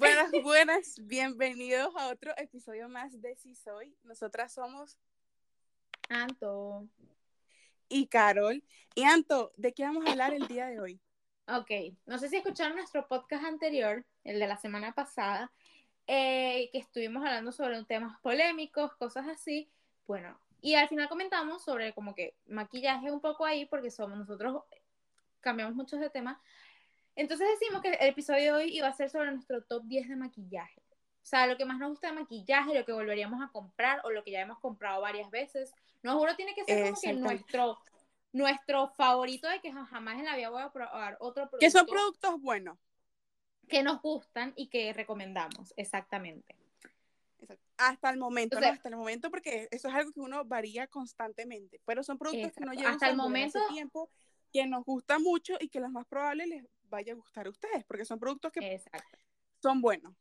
Buenas, buenas, bienvenidos a otro episodio más de Si Soy. Nosotras somos Anto. y Carol. Y Anto, ¿de qué vamos a hablar el día de hoy? Ok, no sé si escucharon nuestro podcast anterior, el de la semana pasada, eh, que estuvimos hablando sobre temas polémicos, cosas así. Bueno, y al final comentamos sobre como que maquillaje un poco ahí, porque somos nosotros, cambiamos muchos de tema. Entonces decimos que el episodio de hoy iba a ser sobre nuestro top 10 de maquillaje. O sea, lo que más nos gusta de maquillaje, lo que volveríamos a comprar o lo que ya hemos comprado varias veces. No juro, tiene que ser como que nuestro, nuestro favorito de que jamás en la vida voy a probar otro producto Que son productos buenos. que nos gustan y que recomendamos, exactamente. Exacto. Hasta el momento, Entonces- no, hasta el momento, porque eso es algo que uno varía constantemente. Pero son productos que no llevan Hasta el momento- tiempo, que nos gusta mucho y que lo más probable les vaya a gustar a ustedes, porque son productos que Exacto. son buenos.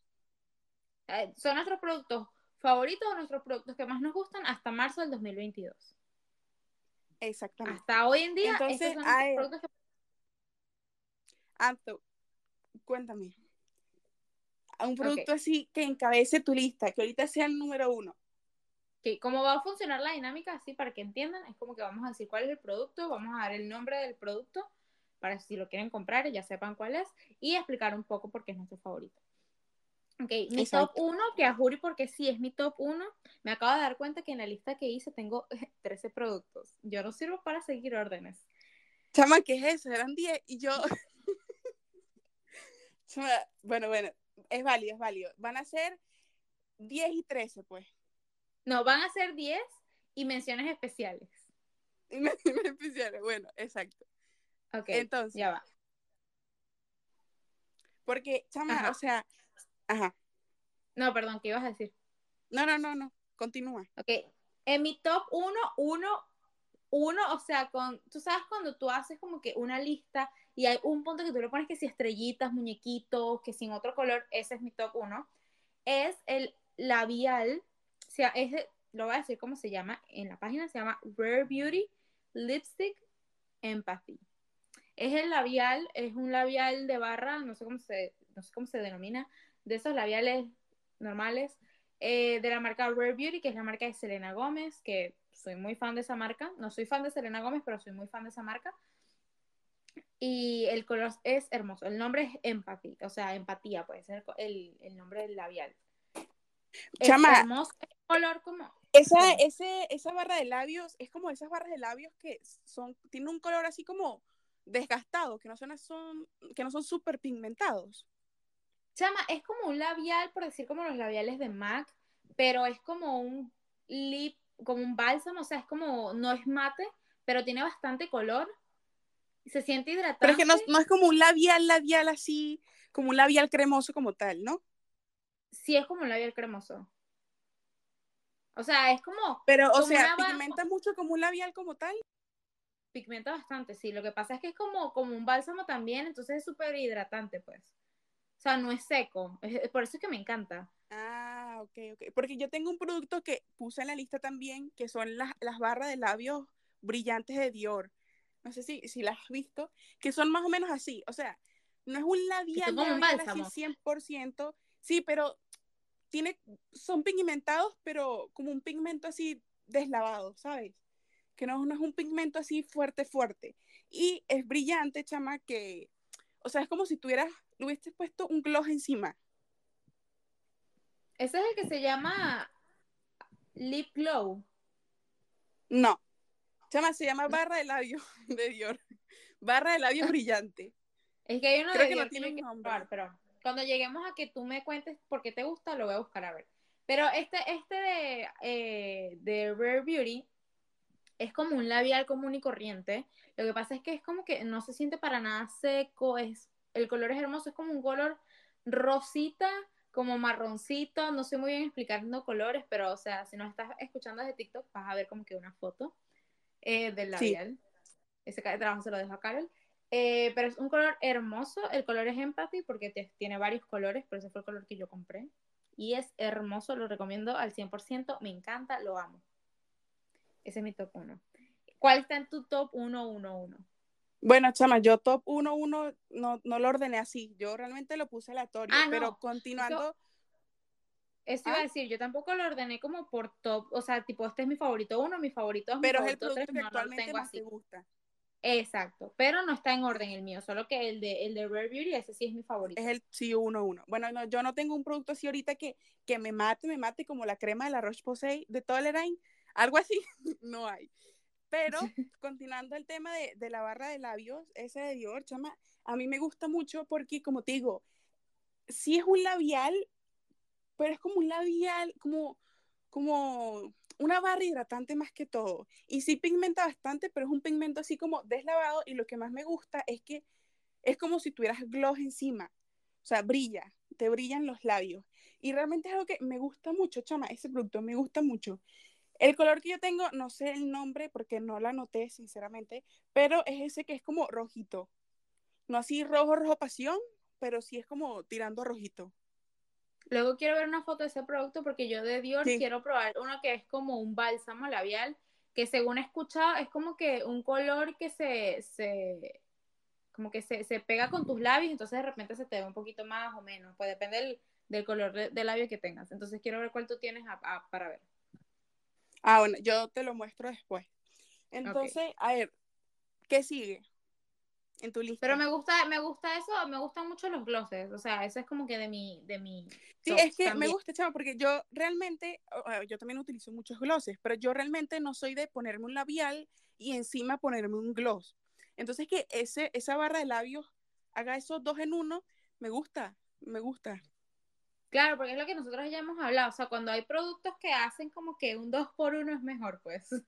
Eh, Son nuestros productos favoritos o nuestros productos que más nos gustan hasta marzo del 2022. Exactamente. Hasta hoy en día, Entonces, estos son ver. productos que Anto, cuéntame. Un producto así que encabece tu lista, que ahorita sea el número uno. que cómo va a funcionar la dinámica, así para que entiendan, es como que vamos a decir cuál es el producto, vamos a dar el nombre del producto para si lo quieren comprar ya sepan cuál es y explicar un poco por qué es nuestro favorito. Ok, mi Exacto. top 1, que a Juri porque sí es mi top 1, me acabo de dar cuenta que en la lista que hice tengo 13 productos. Yo no sirvo para seguir órdenes. Chama, ¿qué es eso? Eran 10 y yo. Chama, bueno, bueno, es válido, es válido. Van a ser 10 y 13, pues. No, van a ser 10 y menciones especiales. Y me- y me especiales. Bueno, exacto. Ok, Entonces, ya va. porque, chama, Ajá. o sea, ajá. No, perdón, ¿qué ibas a decir? No, no, no, no. Continúa. Ok, en mi top 1, 1, 1, o sea, con, tú sabes cuando tú haces como que una lista y hay un punto que tú le pones que si estrellitas, muñequitos, que sin otro color, ese es mi top 1, es el labial, o sea, es de- lo voy a decir cómo se llama, en la página se llama Rare Beauty Lipstick Empathy. Es el labial, es un labial de barra, no sé cómo se, no sé cómo se denomina, de esos labiales normales, eh, de la marca Rare Beauty, que es la marca de Selena Gómez, que soy muy fan de esa marca. No soy fan de Selena Gómez, pero soy muy fan de esa marca. Y el color es hermoso. El nombre es Empathy, o sea, empatía puede ser el, el nombre del labial. Es Chama. hermoso, es color como... Esa, esa barra de labios es como esas barras de labios que son, tienen un color así como desgastado, que no son, son que no son súper pigmentados. Chama, es como un labial, por decir como los labiales de MAC, pero es como un lip, como un bálsamo, o sea, es como, no es mate, pero tiene bastante color. Se siente hidratante. Pero es que no, no es como un labial, labial así, como un labial cremoso como tal, ¿no? sí es como un labial cremoso. O sea, es como Pero, o Como sea, pigmenta mucho como un labial como tal. Pigmenta bastante, sí. Lo que pasa es que es como, como un bálsamo también, entonces es súper hidratante, pues. O sea, no es seco. Es- por eso es que me encanta. Ah, ok, ok. Porque yo tengo un producto que puse en la lista también, que son las, las barras de labios brillantes de Dior. No sé si, si las has visto, que son más o menos así. O sea, no es un labial, un bálsamo. así 100%. Sí, pero tiene, son pigmentados, pero como un pigmento así deslavado, ¿sabes? Que no, no es un pigmento así fuerte, fuerte. Y es brillante, chama, que, o sea, es como si tuvieras, le hubieses puesto un gloss encima. Ese es el que se llama Lip Glow. No. Chama, se llama barra de labios de Dior. Barra de labios brillante. Es que hay uno Creo de que no tiene que pero cuando lleguemos a que tú me cuentes por qué te gusta, lo voy a buscar a ver. Pero este, este de, eh, de Rare Beauty es como un labial común y corriente. Lo que pasa es que es como que no se siente para nada seco, es, el color es hermoso, es como un color rosita, como marroncito, no sé muy bien explicando colores, pero o sea, si nos estás escuchando desde TikTok, vas a ver como que una foto eh, del Sí. labial. Ese trabajo se lo dejo a Carol. Eh, pero es un color hermoso. El color es Empathy porque te- tiene varios colores, pero ese fue el color que yo compré. Y es hermoso, lo recomiendo al 100%. Me encanta, lo amo. Ese es mi top 1. ¿Cuál está en tu top 1, 1, 1? Bueno, chama, yo top 1, 1 no, no lo ordené así. Yo realmente lo puse aleatorio. Ah, no. Pero continuando. Eso iba a ¿Ah? decir, yo tampoco lo ordené como por top, o sea, tipo, este es mi favorito uno, mi favorito dos, mi pero es el producto tres, que no, actualmente tengo más así. te gusta. Exacto, pero no está en orden el mío, solo que el de, el de Rare Beauty, ese sí es mi favorito. Es el sí 1, 1. Bueno, no, yo no tengo un producto así ahorita que, que me mate, me mate como la crema de la Roche-Posay de Tolerine. Algo así, no hay. Pero continuando el tema de, de la barra de labios, ese de Dior, chama, a mí me gusta mucho porque, como te digo, sí es un labial, pero es como un labial, como, como una barra hidratante más que todo. Y sí pigmenta bastante, pero es un pigmento así como deslavado y lo que más me gusta es que es como si tuvieras gloss encima. O sea, brilla, te brillan los labios. Y realmente es algo que me gusta mucho, chama, ese producto me gusta mucho. El color que yo tengo, no sé el nombre porque no lo anoté, sinceramente, pero es ese que es como rojito. No así rojo, rojo pasión, pero sí es como tirando a rojito. Luego quiero ver una foto de ese producto porque yo de Dior Sí. quiero probar uno que es como un bálsamo labial, que según he escuchado es como que un color que se, se como que se, se pega con tus labios, entonces de repente se te ve un poquito más o menos, pues depende del, del color de, de labio que tengas. Entonces quiero ver cuál tú tienes a- a- para ver. Ah, bueno, yo te lo muestro después. Entonces, a ver, ¿qué sigue en tu lista? Pero me gusta, me gusta eso, me gustan mucho los glosses, o sea, eso es como que de mi, de mi Sí, es que me gusta, chama, porque yo realmente, yo también utilizo muchos glosses, pero yo realmente no soy de ponerme un labial y encima ponerme un gloss. Entonces que ese, esa barra de labios haga esos dos en uno, me gusta, me gusta. Claro, porque es lo que nosotros ya hemos hablado, o sea, cuando hay productos que hacen como que un 2 por 1 es mejor, pues.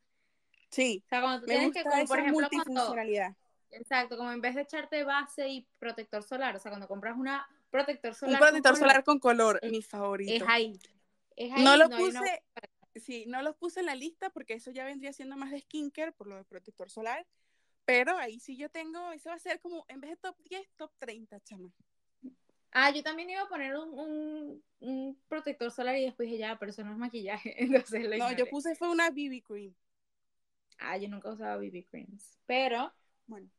O Sí, sea, cuando tú me tienes que, como por ejemplo, cuando, multifuncionalidad. exacto, como en vez de echarte base y protector solar, o sea, cuando compras una protector Un solar con protector color, solar con color, es- mi favorito. es ahí. Es ahí, No lo una- puse, sí, no los puse en la lista porque eso ya vendría siendo más de skincare por lo de protector solar, pero ahí sí yo tengo, eso va a ser como, en vez de top 10, top 30, chama. Ah, yo también iba a poner un, un, un protector solar y después dije, ya, pero eso no es maquillaje, entonces lo No, yo puse fue una BB cream. Ah, yo nunca usaba BB creams, pero Bueno,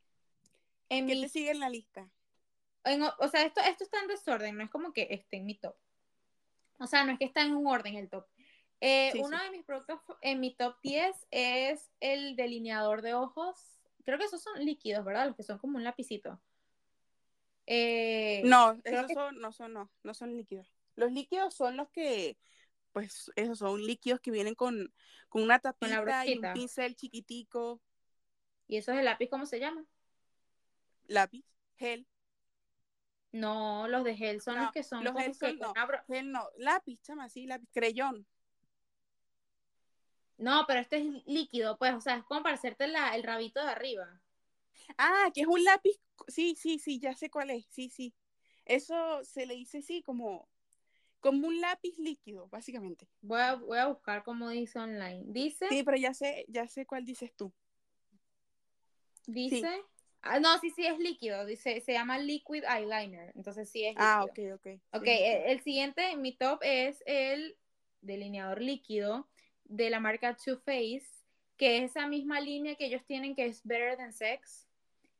en ¿qué mi te sigue en la lista? en- o sea, esto, esto está en desorden, no es como que esté en mi top. O sea, no es que está en un orden el top. Eh, Sí, uno sí. de mis productos en mi top 10 es el delineador de ojos. Creo que esos son líquidos, ¿verdad? Los que son como un lapicito. Eh, No, esos que- son, no son, no, no son líquidos. Los líquidos son los que, pues, esos son líquidos que vienen con, con una Con la tapita y un pincel chiquitico, ¿Y esos de lápiz cómo se llaman? lápiz, gel. No, los de gel son No, los que son los gel que son, con no, una bro- gel no, lápiz, chama, sí, lápiz, creyón. No, pero este es líquido, pues, o sea, es como para hacerte la- el rabito de arriba. Ah, que es un lápiz, sí, sí, sí, ya sé cuál es, sí, sí. Eso se le dice sí, como, como un lápiz líquido, básicamente. Voy a, voy a buscar cómo dice online. Dice, Sí, pero ya sé, ya sé cuál dices tú. dice. Ah, no, sí, sí, es líquido. Dice, se llama liquid eyeliner. Entonces sí es líquido. Ah, ok, ok. Ok, sí. el, el siguiente en mi top es el delineador líquido de la marca Too Faced, que es esa misma línea que ellos tienen que es Better Than Sex,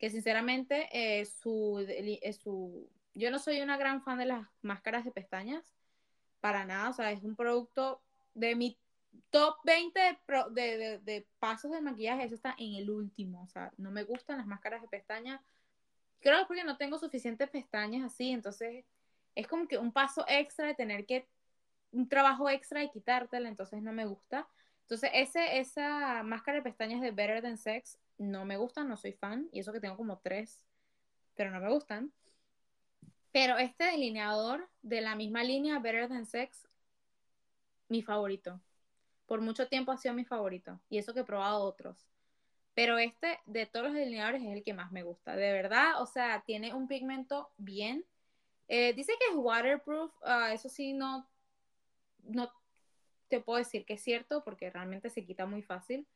que sinceramente eh, su, eh, su... Yo no soy una gran fan de las máscaras de pestañas, para nada, o sea, es un producto de mi top 20 de, pro- de- de- de pasos de maquillaje, eso está en el último, o sea, no me gustan las máscaras de pestañas, creo que porque no tengo suficientes pestañas así, entonces es como que un paso extra de tener que, un trabajo extra y quitártela, entonces no me gusta. Entonces, ese, esa máscara de pestañas de Better Than Sex no me gusta, no soy fan, y eso que tengo como tres, pero no me gustan. Pero este delineador de la misma línea Better Than Sex, mi favorito. Por mucho tiempo ha sido mi favorito, y eso que he probado otros. Pero este, de todos los delineadores, es el que más me gusta. De verdad, o sea, tiene un pigmento bien. Eh, dice que es waterproof. ah, eso sí, no, no te puedo decir que es cierto porque realmente se quita muy fácil.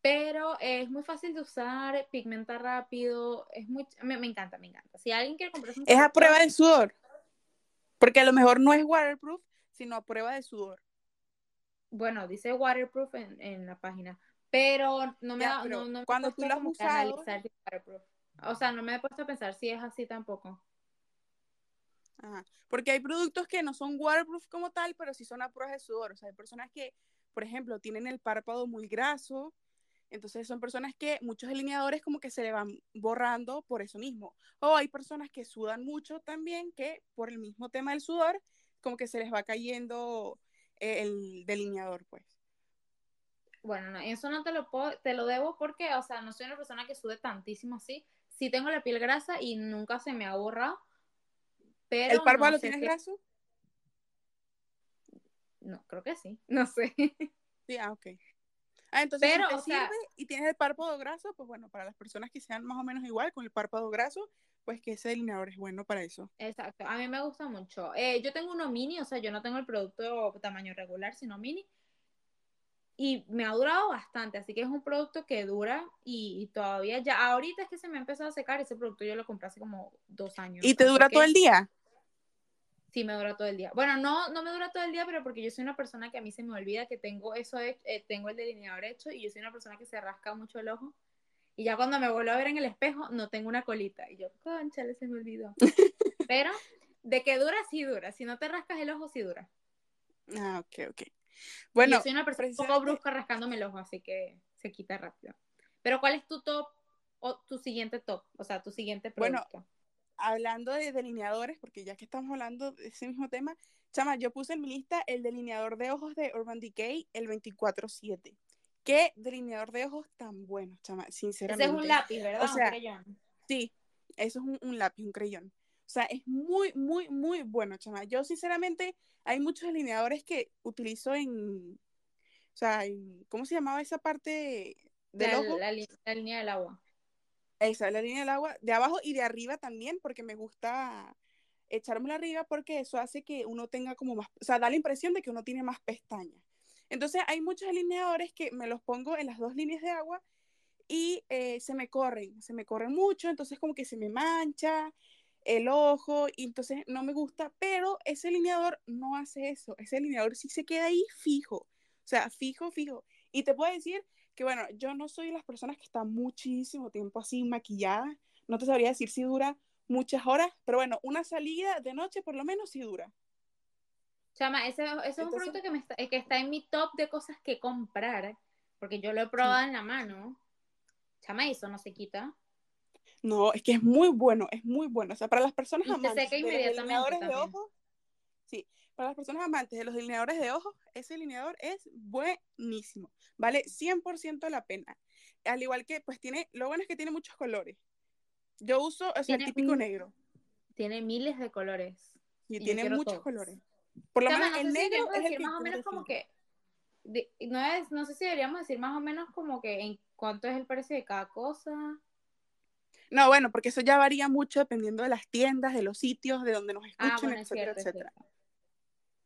Pero es muy fácil de usar, pigmenta rápido. Es muy, me, me encanta, me encanta. Si alguien quiere comprarse un Es a prueba de sudor. Porque a lo mejor no es waterproof, sino a prueba de sudor. Bueno, dice waterproof en, en la página. Pero no me Ya, da, pero no, no me he cuando tú lo has usado-. O sea, no me he puesto a pensar si es así tampoco. Ajá. Porque hay productos que no son waterproof como tal, pero sí son a prueba de sudor. O sea, hay personas que, por ejemplo, tienen el párpado muy graso. Entonces son personas que muchos delineadores como que se le van borrando por eso mismo. O hay personas que sudan mucho también, que por el mismo tema del sudor, como que se les va cayendo eh, el delineador, pues. Bueno, no, eso no te lo puedo, te lo debo porque, o sea, no soy una persona que sude tantísimo así. Sí tengo la piel grasa y nunca se me ha borrado. Pero ¿El párpado no lo tienes si- graso? No, creo que sí. No sé. Sí, ah, ok. Ah, entonces Pero, si te o sea- sirve y tienes el párpado graso, pues bueno, para las personas que sean más o menos igual con el párpado graso, pues que ese delineador es bueno para eso. Exacto, a mí me gusta mucho. Eh, yo tengo uno mini, o sea, yo no tengo el producto tamaño regular, sino mini. Y me ha durado bastante, así que es un producto que dura y, y todavía ya, ahorita es que se me ha empezado a secar, ese producto yo lo compré hace como dos años. ¿Y te dura todo el día? Sí, me dura todo el día. Bueno, no, no me dura todo el día, pero porque yo soy una persona que a mí se me olvida que tengo eso, he- eh, tengo el delineador hecho y yo soy una persona que se rasca mucho el ojo. Y ya cuando me vuelvo a ver en el espejo, no tengo una colita. Y yo, conchale, se me olvidó. Pero de que dura, sí dura. Si no te rascas el ojo, sí dura. Ah, ok, ok. Bueno, yo soy una persona un poco brusca rascándome el ojo, así que se quita rápido. Pero ¿cuál es tu top o tu siguiente top? O sea, tu siguiente Bueno, producto. Hablando de delineadores, porque ya que estamos hablando de ese mismo tema, chama, yo puse en mi lista el delineador de ojos de Urban Decay, el 24-7. Qué delineador de ojos tan bueno, chama, Ese sinceramente. es un lápiz, ¿verdad? o sea, un. Sí, eso es un, un lápiz, un crayón. O sea, es muy, muy, muy bueno, chama. Yo, sinceramente, hay muchos delineadores que utilizo en, o sea, en- ¿cómo se llamaba esa parte del La, ojo? la li- la línea del agua. Esa, la línea del agua, de abajo y de arriba también, porque me gusta echármela arriba porque eso hace que uno tenga como más, o sea, da la impresión de que uno tiene más pestañas. Entonces hay muchos delineadores que me los pongo en las dos líneas de agua y eh, se me corren, se me corren mucho, entonces como que se me mancha el ojo y entonces no me gusta, pero ese delineador no hace eso, ese delineador sí se queda ahí fijo, o sea, fijo, fijo. Y te puedo decir que bueno, yo no soy de las personas que están muchísimo tiempo así maquillada, no te sabría decir si dura muchas horas, pero bueno, una salida de noche por lo menos sí dura. Chama, ese, ese es un producto que, me está, que está en mi top de cosas que comprar, porque yo lo he probado en la mano. Chama, eso no se quita. No, es que es muy bueno, es muy bueno. O sea, para las personas Y seca de inmediatamente ojos, sí, para las personas amantes de los delineadores de ojos, ese delineador es buenísimo. Vale 100% la pena. Al igual que, pues tiene, lo bueno es que tiene muchos colores. Yo uso, o sea, el típico negro. Tiene miles de colores. Y tiene muchos todos. colores. Por lo Chama, menos no el si negro deberíamos es el que más o menos como que. de- no, es, no sé si deberíamos decir más o menos como que en cuánto es el precio de cada cosa. No, bueno, porque eso ya varía mucho dependiendo de las tiendas, de los sitios, de donde nos escuchen, Ah, bueno, es etcétera, cierto, etcétera.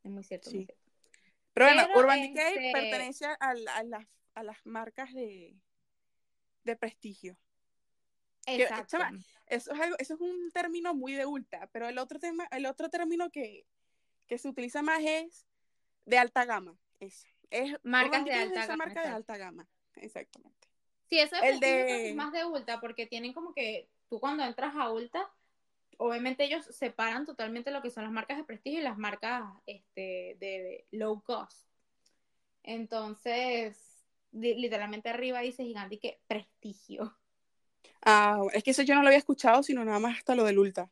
Es muy cierto, Sí. muy cierto. Pero bueno, Urban Decay este- pertenece a, a las, a las marcas de, de prestigio. Que, Exacto. chama, Eso es, algo, eso es un término muy de ulta, pero el otro, tema, el otro término que, que se utiliza más es de alta gama. Es, es Marcas de es alta esa gama, marca de alta gama. Exactamente. Sí, eso es El de- que es más de Ulta, porque tienen como que tú cuando entras a Ulta, obviamente ellos separan totalmente lo que son las marcas de prestigio y las marcas este, de low cost. Entonces, li- literalmente arriba dice gigante que prestigio. Ah, es que eso yo no lo había escuchado, sino nada más hasta lo del ulta.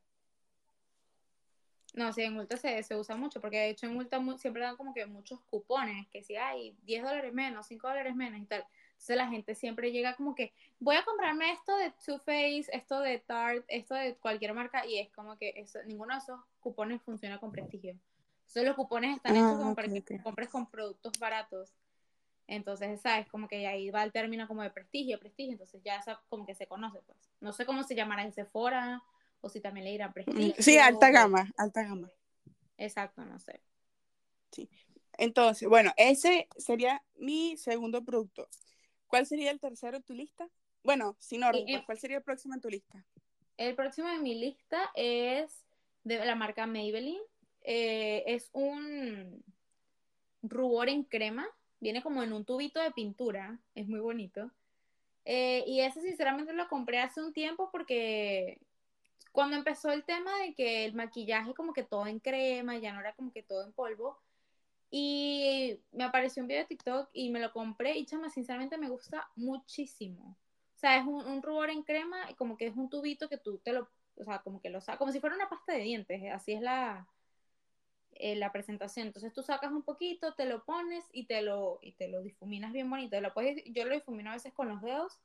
No, sí, en Ulta se, se usa mucho, porque de hecho en Ulta mu- siempre dan como que muchos cupones, que si hay 10 dólares menos, 5 dólares menos y tal. Entonces la gente siempre llega como que, voy a comprarme esto de Too Faced, esto de Tarte, esto de cualquier marca, y es como que eso, ninguno de esos cupones funciona con prestigio. Entonces los cupones están hechos Ah, como para que ok. compres con productos baratos. Entonces, ¿sabes? Como que ahí va el término como de prestigio, prestigio. Entonces ya esa como que se conoce, pues. No sé cómo se llamará en Sephora o si también le dirán Mm, prestigio. Sí, alta gama, alta gama. Exacto, no sé. Entonces, bueno, ese sería mi segundo producto. ¿Cuál sería el tercero en tu lista? Bueno, sin orden, pues, ¿cuál sería el próximo en tu lista? El próximo de mi lista es de la marca Maybelline. Eh, es un rubor en crema Viene como en un tubito de pintura. Es muy bonito. Eh, y ese sinceramente lo compré hace un tiempo porque cuando empezó el tema de que el maquillaje como que todo en crema, ya no era como que todo en polvo, y me apareció un video de TikTok y me lo compré y chama, sinceramente me gusta muchísimo. O sea, es un, rubor en crema, como que es un tubito que tú te lo, o sea, como que lo sacas, como si fuera una pasta de dientes, eh, así es la, eh, la presentación. Entonces tú sacas un poquito, te lo pones y te lo, y te lo difuminas bien bonito. Lo puedes, yo lo difumino a veces con los dedos,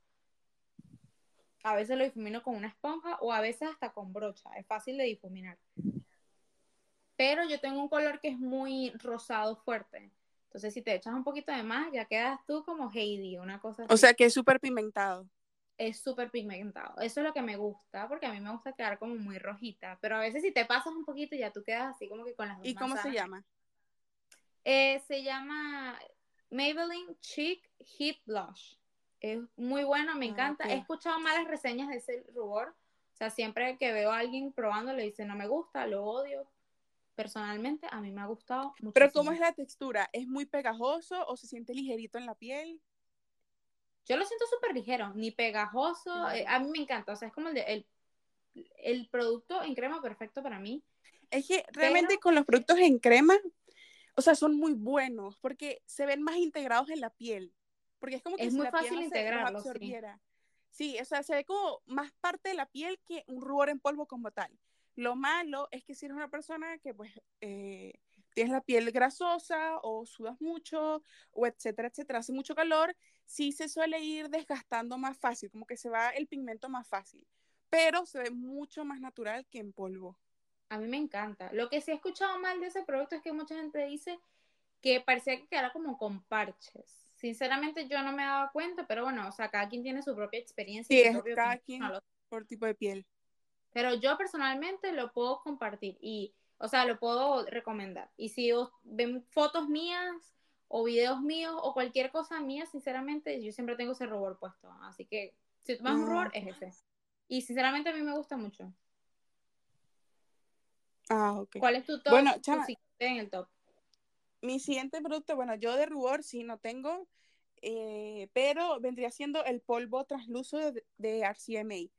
a veces lo difumino con una esponja o a veces hasta con brocha. Es fácil de difuminar pero yo tengo un color que es muy rosado fuerte. Entonces, si te echas un poquito de más, ya quedas tú como Heidi, una cosa así. O sea, que es súper pigmentado. Es súper pigmentado. Eso es lo que me gusta, porque a mí me gusta quedar como muy rojita. Pero a veces si te pasas un poquito, ya tú quedas así como que con las dos ¿Y cómo se llama? Eh, se llama Maybelline Cheek Heat Blush. Es muy bueno, me ah, encanta. He escuchado malas reseñas de ese rubor. O sea, siempre que veo a alguien probando, le dice no me gusta, lo odio personalmente a mí me ha gustado mucho. Pero ¿cómo es la textura? ¿Es muy pegajoso o se siente ligerito en la piel? Yo lo siento súper ligero, ni pegajoso. Eh, a mí me encanta, o sea, es como el, de, el, producto en crema perfecto para mí. Es que realmente con los productos en crema, o sea, son muy buenos porque se ven más integrados en la piel. Porque es como que es muy fácil integrarlo. Sí. sí, o sea, se ve como más parte de la piel que un rubor en polvo como tal. Lo malo es que si eres una persona que pues eh, tienes la piel grasosa o sudas mucho o etcétera, etcétera, hace mucho calor, sí se suele ir desgastando más fácil, como que se va el pigmento más fácil, pero se ve mucho más natural que en polvo. A mí me encanta. Lo que sí he escuchado mal de ese producto es que mucha gente dice que parecía que quedara como con parches. Sinceramente yo no me daba cuenta, pero bueno, o sea, cada quien tiene su propia experiencia. Sí, es cada quien por tipo de piel. Pero yo personalmente lo puedo compartir y, o sea, lo puedo recomendar. Y si ven fotos mías o videos míos o cualquier cosa mía, sinceramente, yo siempre tengo ese rubor puesto. Así que si tomas un rubor, es ese. Y sinceramente a mí me gusta mucho. Ah, ok. ¿Cuál es tu top? Bueno, chama, en el top. Mi siguiente producto, bueno, yo de rubor sí no tengo, eh, pero vendría siendo el polvo translúcido de, de RCMA.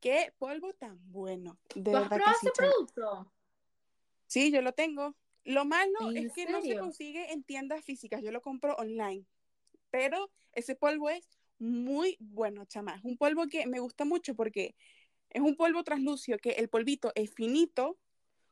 Qué polvo tan bueno. De verdad has ese producto? Sí, yo lo tengo. Lo malo es que no se consigue en tiendas físicas, yo lo compro online. Pero ese polvo es muy bueno, chama. Es un polvo que me gusta mucho porque es un polvo translúcido que el polvito es finito,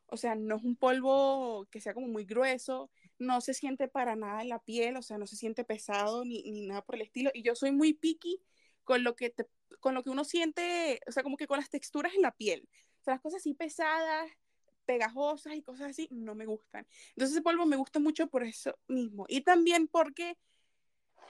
o sea, no es un polvo que sea como muy grueso, no se siente para nada en la piel, o sea, no se siente pesado ni, ni nada por el estilo. Y yo soy muy picky con lo que te con lo que uno siente, o sea, como que con las texturas en la piel. O sea, las cosas así pesadas, pegajosas y cosas así, no me gustan. Entonces ese polvo me gusta mucho por eso mismo. Y también porque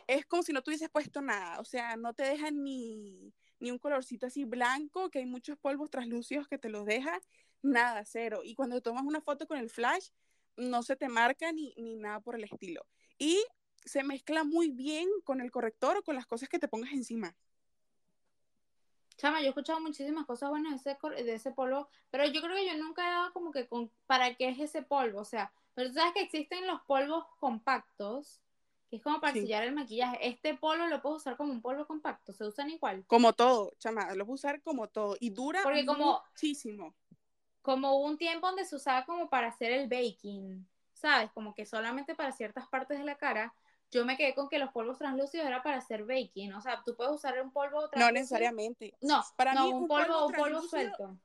es como si no tuvieses puesto nada. O sea, no te dejan ni, ni un colorcito así blanco, que hay muchos polvos translúcidos que te los dejan. Nada, cero. Y cuando tomas una foto con el flash, no se te marca ni, ni nada por el estilo. Y se mezcla muy bien con el corrector o con las cosas que te pongas encima. Chama, yo he escuchado muchísimas cosas buenas de ese, de ese polvo, pero yo creo que yo nunca he dado como que con, para qué es ese polvo, o sea, pero tú sabes que existen los polvos compactos, que es como para sellar el maquillaje. Este polvo lo puedo usar como un polvo compacto, se usan igual. Como todo, chama, lo puedo usar como todo y dura Porque como, muchísimo. Como un tiempo donde se usaba como para hacer el baking, ¿sabes? Como que solamente para ciertas partes de la cara yo me quedé con que los polvos translúcidos era para hacer baking. O sea, tú puedes usar un polvo translúcido. No necesariamente. No, para mí un, polvo, un polvo suelto.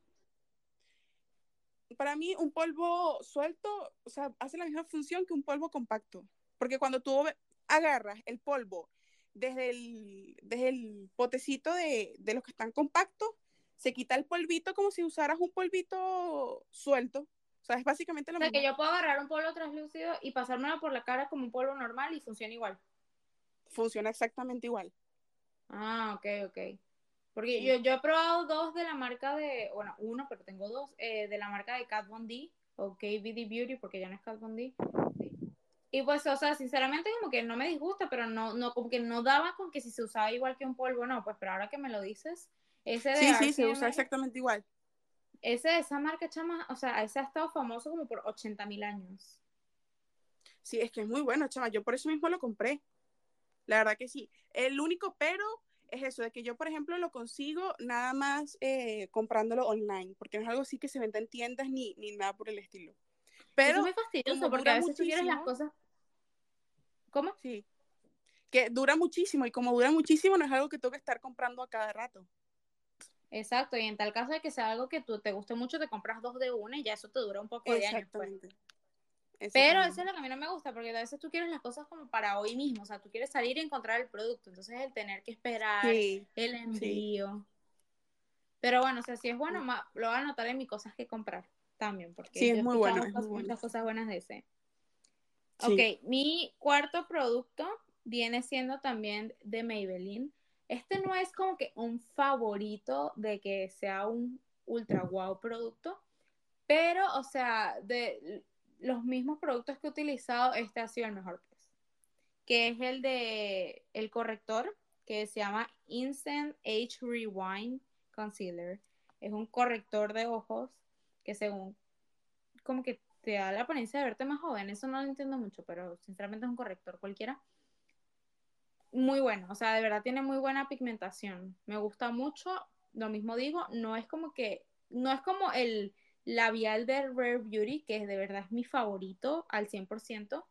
Para mí, un polvo suelto, o sea, hace la misma función que un polvo compacto. Porque cuando tú agarras el polvo desde el, desde el potecito de, de los que están compactos, se quita el polvito como si usaras un polvito suelto. O sea, es básicamente lo mismo. O sea, que yo puedo agarrar un polvo translúcido y pasármelo por la cara como un polvo normal y funciona igual. Funciona exactamente igual. Ah, ok, ok. Porque yo, yo he probado dos de la marca de, bueno, uno, pero tengo dos, eh, de la marca de Kat Von D, o KVD Beauty, porque ya no es Kat Von D. Y pues, o sea, sinceramente como que no me disgusta, pero no, no, como que no daba con que si se usaba igual que un polvo, no, pues, pero ahora que me lo dices, ese de Sí, sí, se usa exactamente igual. Ese, esa marca, chama, o sea, ese ha estado famoso como por 80 mil años. Sí, es que es muy bueno, chama. Yo por eso mismo lo compré. La verdad que sí. El único pero es eso, de que yo, por ejemplo, lo consigo nada más eh, comprándolo online, porque no es algo así que se venda en tiendas ni, ni nada por el estilo. Pero es muy fastidioso porque a veces tú quieres las cosas. ¿Cómo? Sí. Que dura muchísimo y como dura muchísimo no es algo que tengo que estar comprando a cada rato. Exacto, y en tal caso de que sea algo que tú te guste mucho, te compras dos de una y ya eso te dura un poco de años. Pues. Pero eso es lo que a mí no me gusta, porque a veces tú quieres las cosas como para hoy mismo, o sea, tú quieres salir y encontrar el producto, entonces el tener que esperar, el envío. Pero bueno, o sea, si es bueno, lo voy a anotar en mis cosas que comprar también, porque sí, es muy bueno, muchas cosas buenas de ese. Ok, mi cuarto producto viene siendo también de Maybelline. Este no es como que un favorito de que sea un ultra wow producto, pero, o sea, de los mismos productos que he utilizado, este ha sido el mejor, pues, que es el de el corrector que se llama Instant Age Rewind Concealer. Es un corrector de ojos que según como que te da la apariencia de verte más joven. Eso no lo entiendo mucho, pero sinceramente es un corrector cualquiera. Muy bueno, o sea, de verdad tiene muy buena pigmentación. Me gusta mucho. Lo mismo digo, no es como que, no es como el labial de Rare Beauty, que de verdad es mi favorito al 100%.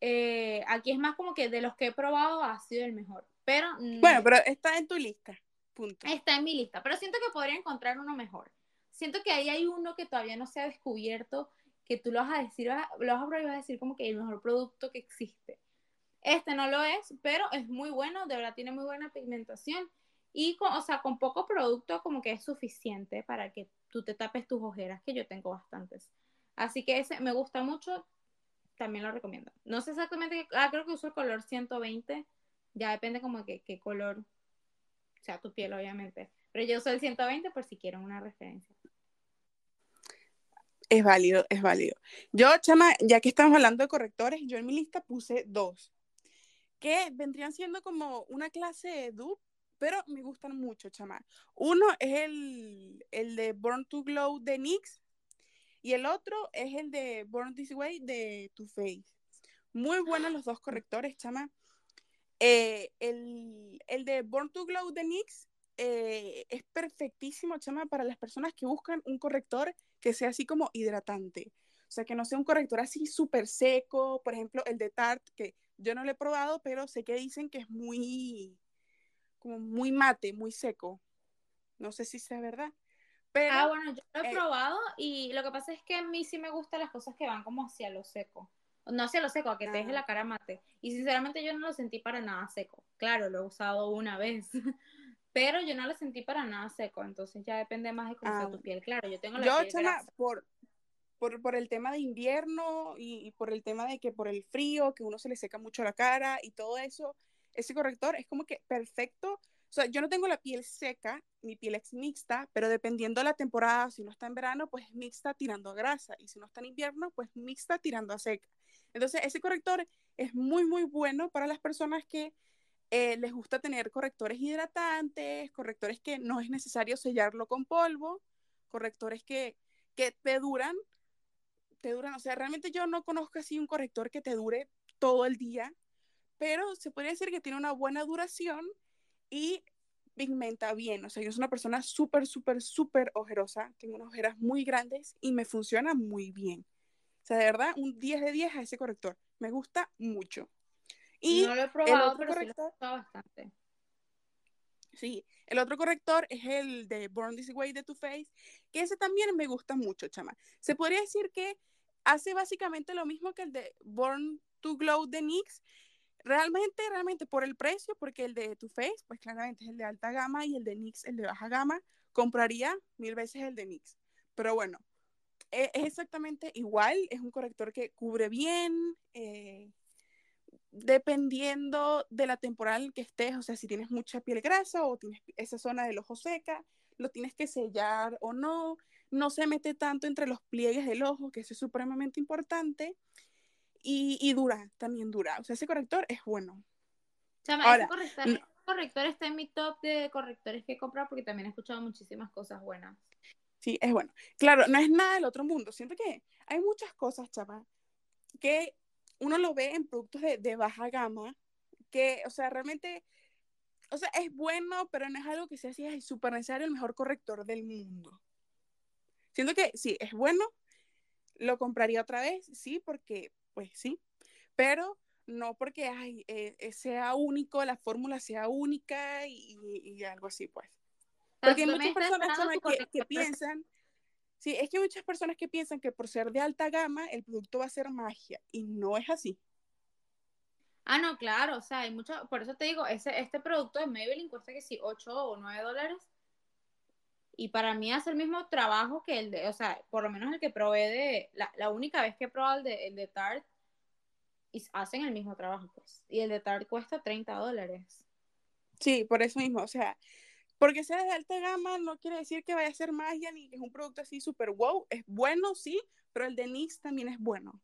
Eh, aquí es más como que de los que he probado ha sido el mejor. Pero. Bueno, pero está en tu lista. Punto. Está en mi lista. Pero siento que podría encontrar uno mejor. Siento que ahí hay uno que todavía no se ha descubierto, que tú lo vas a decir, lo vas a probar y vas a decir como que el mejor producto que existe. Este no lo es, pero es muy bueno, de verdad tiene muy buena pigmentación y, con, o sea, con poco producto como que es suficiente para que tú te tapes tus ojeras, que yo tengo bastantes. Así que ese me gusta mucho, también lo recomiendo. No sé exactamente, ah, creo que uso el color 120, ya depende como que qué color, o sea, tu piel obviamente. Pero yo uso el 120 por si quieren una referencia. Es válido, es válido. Yo, Chama, ya que estamos hablando de correctores, yo en mi lista puse dos, que vendrían siendo como una clase de dupe pero me gustan mucho, chama. Uno es el, el de Born to Glow de NYX y el otro es el de Born This Way de Too Faced. Muy buenos los dos correctores, chama. Eh, el, el, de Born to Glow de NYX eh, es perfectísimo, chama, para las personas que buscan un corrector que sea así como hidratante. O sea, que no sea un corrector así súper seco. Por ejemplo, el de Tarte, que yo no lo he probado, pero sé que dicen que es muy, como muy mate, muy seco. No sé si sea verdad. Pero, ah, bueno, yo lo he eh, probado y lo que pasa es que a mí sí me gustan las cosas que van como hacia lo seco. No hacia lo seco, a que te deje la cara mate. Y sinceramente yo no lo sentí para nada seco. Claro, lo he usado una vez. pero yo no lo sentí para nada seco. Entonces ya depende más de cómo sea tu piel. Claro, yo tengo la yo, piel por, por, por, el tema de invierno y, y, por el tema de que por el frío, que uno se le seca mucho la cara y todo eso, ese corrector es como que perfecto. O sea, yo no tengo la piel seca, mi piel es mixta, pero dependiendo de la temporada, si no está en verano, pues mixta tirando a grasa, y si no está en invierno, pues mixta tirando a seca. Entonces, ese corrector es muy, muy bueno para las personas que eh, les gusta tener correctores hidratantes, correctores que no es necesario sellarlo con polvo, correctores que, que te duran, te duran, o sea, realmente yo no conozco así un corrector que te dure todo el día, pero se podría decir que tiene una buena duración y pigmenta bien. O sea, yo soy una persona súper, súper, súper ojerosa. Tengo unas ojeras muy grandes y me funciona muy bien. O sea, de verdad, un 10 de 10 a ese corrector. Me gusta mucho. Y no lo he probado, pero corrector, sí lo he bastante. Sí, el otro corrector es el de Born This Way de Too Faced, que ese también me gusta mucho, chama. Se podría decir que hace básicamente lo mismo que el de Born to Glow de NYX, Realmente, realmente por el precio, porque el de Too Faced, pues claramente es el de alta gama y el de NYX el de baja gama, compraría mil veces el de NYX. Pero bueno, e, es, exactamente igual, es un corrector que cubre bien, eh, dependiendo de la temporada en que estés, o sea, si tienes mucha piel grasa o tienes esa zona del ojo seca, lo tienes que sellar o no, no se mete tanto entre los pliegues del ojo, que eso es supremamente importante. Y, dura, también dura. O sea, ese corrector es bueno. Chama, ese corrector, está en mi top de correctores que he comprado porque también he escuchado muchísimas cosas buenas. Sí, es bueno. Claro, no es nada del otro mundo. Siento que hay muchas cosas, chama, que uno lo ve en productos de, baja gama, que, o sea, realmente, o sea, es bueno, pero no es algo que sea así, es súper necesario, el mejor corrector del mundo. Siento que sí, es bueno, lo compraría otra vez, sí, porque, pues sí, pero no porque ay, eh, eh, sea único, la fórmula sea única y, algo así, pues. Porque hay muchas personas que, que piensan, sí, es que hay muchas personas que piensan que por ser de alta gama el producto va a ser magia y no es así. Ah, no, claro, o sea, hay mucho, por eso te digo, ese, este producto de Maybelline cuesta que sí, 8 o 9 dólares. Y para mí hace el mismo trabajo que el de, o sea, por lo menos el que probé de, la, la única vez que he probado el de, el de Tarte, y hacen el mismo trabajo, pues. Y el de Tarte cuesta 30 dólares. Sí, por eso mismo, o sea, porque sea de alta gama no quiere decir que vaya a ser magia ni que es un producto así súper wow. Es bueno, sí, pero el de NYX también es bueno.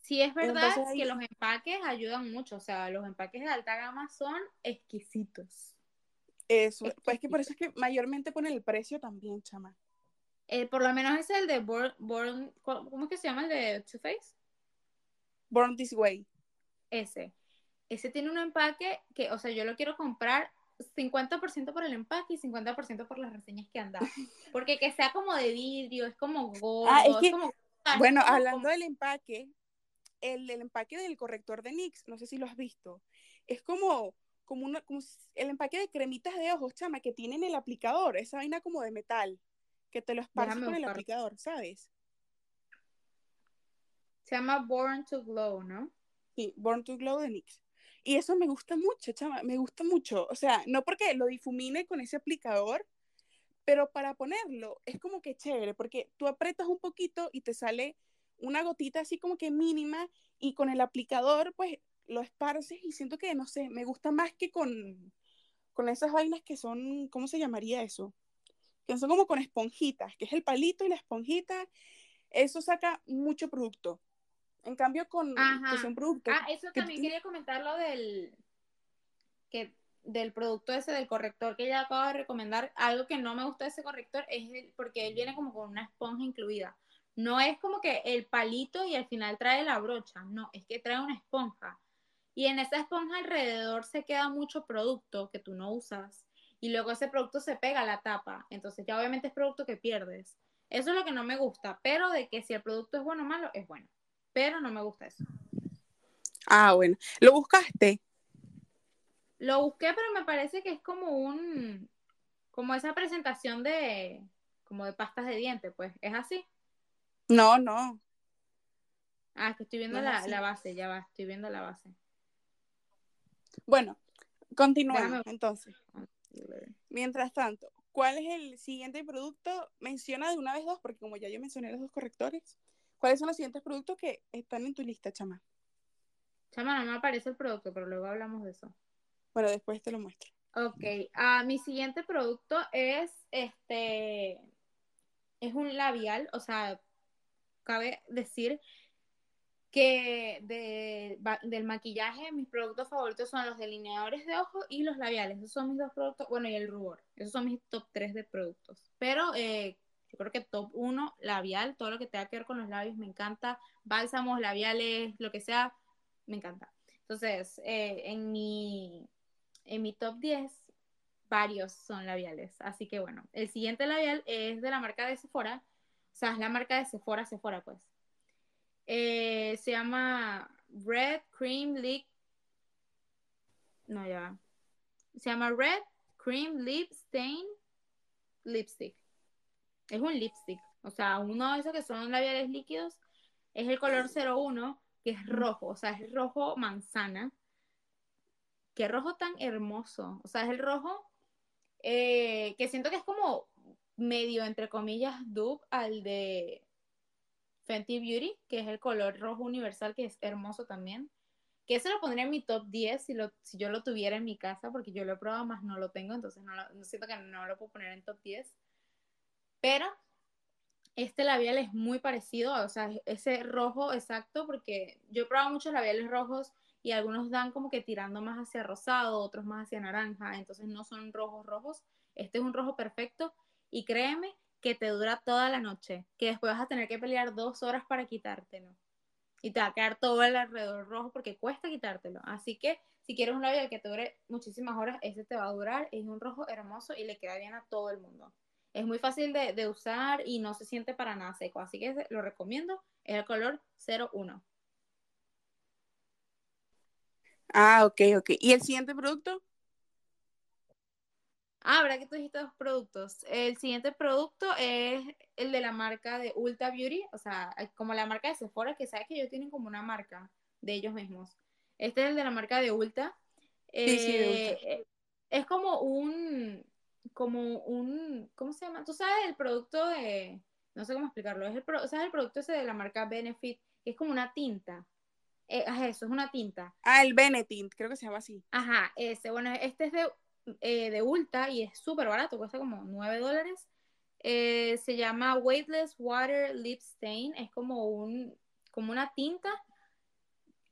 Sí, es verdad que los empaques ayudan mucho, o sea, los empaques de alta gama son exquisitos. Eso, pues que por eso es que mayormente ponen el precio también, chama. Eh, por lo menos es el de Born, ¿cómo es que se llama el de Too Faced? Born This Way. Ese. Ese tiene un empaque que, o sea, yo lo quiero comprar 50% por el empaque y 50% por las reseñas que han dado. Porque que sea como de vidrio, es como gordo, ah, es, como... Bueno, hablando del empaque, el, empaque del corrector de NYX, no sé si lo has visto, es como, como, una, como el empaque de cremitas de ojos, chama, que tienen el aplicador, esa vaina como de metal, que te lo esparces con el aplicador, ¿sabes? Se llama Born to Glow, ¿no? Sí, Born to Glow de NYX. Y eso me gusta mucho, chama, me gusta mucho. O sea, no porque lo difumine con ese aplicador, pero para ponerlo es como que chévere, porque tú apretas un poquito y te sale una gotita así como que mínima y con el aplicador pues lo esparces y siento que, no sé, me gusta más que con, con esas vainas que son, ¿cómo se llamaría eso? Que son como con esponjitas, que es el palito y la esponjita, eso saca mucho producto. En cambio, con que son productos. Ah, eso también quería comentar lo del que del producto ese del corrector que ya acabo de recomendar. Algo que no me gusta de ese corrector es porque él viene como con una esponja incluida. No es como que el palito y al final trae la brocha, no, es que trae una esponja. Y en esa esponja alrededor se queda mucho producto que tú no usas. Y luego ese producto se pega a la tapa. Entonces ya obviamente es producto que pierdes. Eso es lo que no me gusta. Pero de que si el producto es bueno o malo, es bueno. Pero no me gusta eso. Ah, bueno. ¿Lo buscaste? Lo busqué, pero me parece que es como un. como esa presentación de. como de pastas de dientes, pues. ¿Es así? No, no. Ah, que estoy viendo la, base, ya va, estoy viendo la base. Bueno, continuamos entonces. Mientras tanto, ¿cuál es el siguiente producto? Menciona de una vez dos, porque como ya yo mencioné los dos correctores, ¿cuáles son los siguientes productos que están en tu lista, Chama? Chama, no me aparece el producto, pero luego hablamos de eso. Bueno, después te lo muestro. Ok, uh, mi siguiente producto es este, es un labial, o sea, cabe decir que del maquillaje, mis productos favoritos son los delineadores de ojos y los labiales. Esos son mis dos productos. Bueno, y el rubor. Esos son mis top 3 de productos. Pero eh, yo creo que top 1, labial. Todo lo que tenga que ver con los labios me encanta. Bálsamos, labiales, lo que sea, me encanta. Entonces, eh, en, mi, en mi top 10, varios son labiales. Así que bueno, el siguiente labial es de la marca de Sephora o sea, es la marca de Sephora, Sephora, pues. Eh, se llama Red Cream Lip. No, ya. Se llama Red Cream Lip Stain Lipstick. Es un lipstick. O sea, uno de esos que son labiales líquidos es el color 01, que es rojo. O sea, es rojo manzana. Qué rojo tan hermoso. O sea, es el rojo eh, que siento que es como medio, entre comillas, dupe al de Fenty Beauty, que es el color rojo universal, que es hermoso también. Que ese lo pondría en mi top 10 si, lo, si yo lo tuviera en mi casa, porque yo lo he probado, más no lo tengo, entonces no, lo, siento que no lo puedo poner en top 10. Pero este labial es muy parecido, o sea, ese rojo exacto, porque yo he probado muchos labiales rojos y algunos dan como que tirando más hacia rosado, otros más hacia naranja, entonces no son rojos rojos. Este es un rojo perfecto y créeme que te dura toda la noche, que después vas a tener que pelear dos horas para quitártelo. y te va a quedar todo el alrededor rojo porque cuesta quitártelo. Así que si quieres un labial que te dure muchísimas horas, ese te va a durar. Es un rojo hermoso y le queda bien a todo el mundo. Es muy fácil de, usar y no se siente para nada seco. Así que lo recomiendo. Es el color 01. Ah, ok, ok. ¿Y el siguiente producto? Ah, ¿verdad que tú dijiste dos productos? El siguiente producto es el de la marca de Ulta Beauty, o sea, como la marca de Sephora, que sabes que ellos tienen como una marca de ellos mismos. Este es el de la marca de Ulta. Sí, sí, de Ulta. Eh, es como un, como un, ¿cómo se llama? Tú sabes el producto de, no sé cómo explicarlo, es el, pro- ¿sabes el producto ese de la marca Benefit? Es como una tinta. Eh, eso, es una tinta. Ah, el Benetint, creo que se llama así. Ajá, ese, bueno, este es de, eh, de Ulta y es súper barato, cuesta como 9 dólares. Eh, se llama Weightless Water Lip Stain, es como un, como una tinta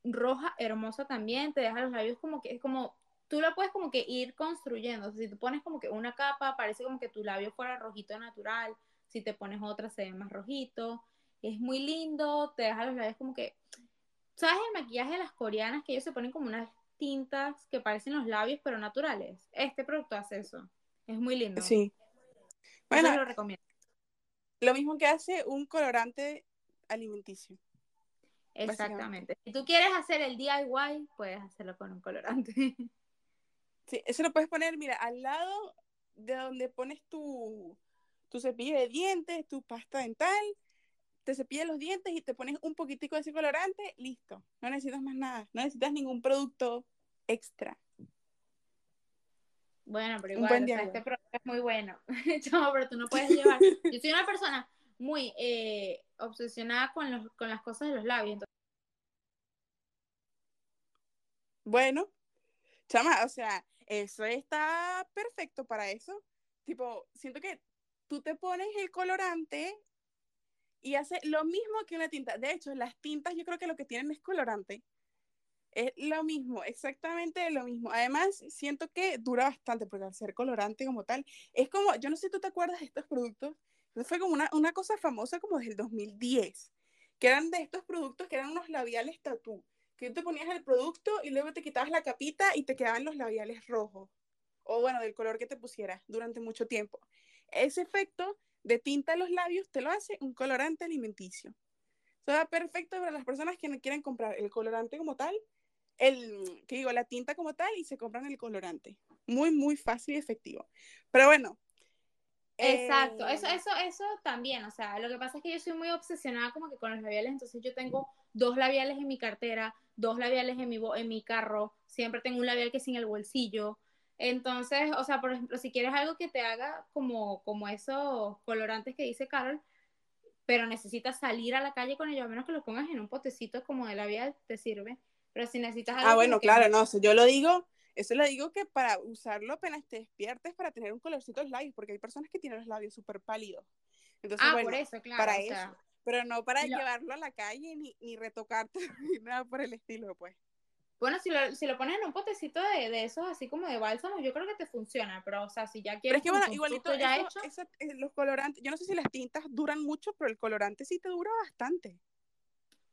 roja hermosa también, te deja los labios como que, es como, tú lo puedes como que ir construyendo, si tú pones como que una capa, parece como que tu labio fuera rojito natural, si te pones otra se ve más rojito, es muy lindo, te deja los labios como que, ¿sabes el maquillaje de las coreanas que ellos se ponen como unas tintas que parecen los labios pero naturales? Este producto hace eso, es muy lindo. Sí. Bueno, lo recomiendo. lo mismo que hace un colorante alimenticio. Exactamente. Si tú quieres hacer el DIY, puedes hacerlo con un colorante. Sí, eso lo puedes poner, mira, al lado de donde pones tu, tu cepillo de dientes, tu pasta dental, te cepillas los dientes y te pones un poquitico de ese colorante, listo. No necesitas más nada, no necesitas ningún producto extra. Bueno, pero igual, o sea, este producto es muy bueno. Chamo, pero tú no puedes llevar. Yo soy una persona muy eh, obsesionada con, los, con las cosas de los labios. Entonces, Bueno, chama, o sea, eso está perfecto para eso. Tipo, siento que tú te pones el colorante y hace lo mismo que una tinta. De hecho, las tintas yo creo que lo que tienen es colorante. Es lo mismo, exactamente lo mismo. Además, siento que dura bastante porque al ser colorante como tal, es como, yo no sé si tú te acuerdas de estos productos, fue como una, una cosa famosa como desde el 2010, que eran de estos productos que eran unos labiales tatú, que tú te ponías el producto y luego te quitabas la capita y te quedaban los labiales rojos, o bueno, del color que te pusieras durante mucho tiempo. Ese efecto de tinta en los labios te lo hace un colorante alimenticio. Eso da perfecto para las personas que no quieren comprar el colorante como tal, el, que digo, la tinta como tal y se compran el colorante. Muy, muy fácil y efectivo. Pero bueno. Exacto, eh, eso, eso, eso también, o sea, lo que pasa es que yo soy muy obsesionada como que con los labiales, entonces yo tengo dos labiales en mi cartera, dos labiales en mi, bo- en mi carro, siempre tengo un labial que es sin el bolsillo, entonces, o sea, por ejemplo, si quieres algo que te haga como, como esos colorantes que dice Carol, pero necesitas salir a la calle con ellos, a menos que los pongas en un potecito como de labial, te sirve, pero si necesitas algo Ah, bueno, que- claro, no, yo lo digo, eso lo digo que para usarlo apenas te despiertes para tener un colorcito en los labios, porque hay personas que tienen los labios súper pálidos. Entonces, Ah, bueno, por eso, claro, para sea, eso. Pero no para lo- llevarlo a la calle ni, ni retocarte ni nada por el estilo, pues. Bueno, si lo, si lo pones en un potecito de, de esos así como de bálsamo, yo creo que te funciona, pero o sea, si ya Pero quieres es que bueno, igualito ya eso, hecho, esa- eh, los colorantes, yo no sé si las tintas duran mucho, pero el colorante sí te dura bastante.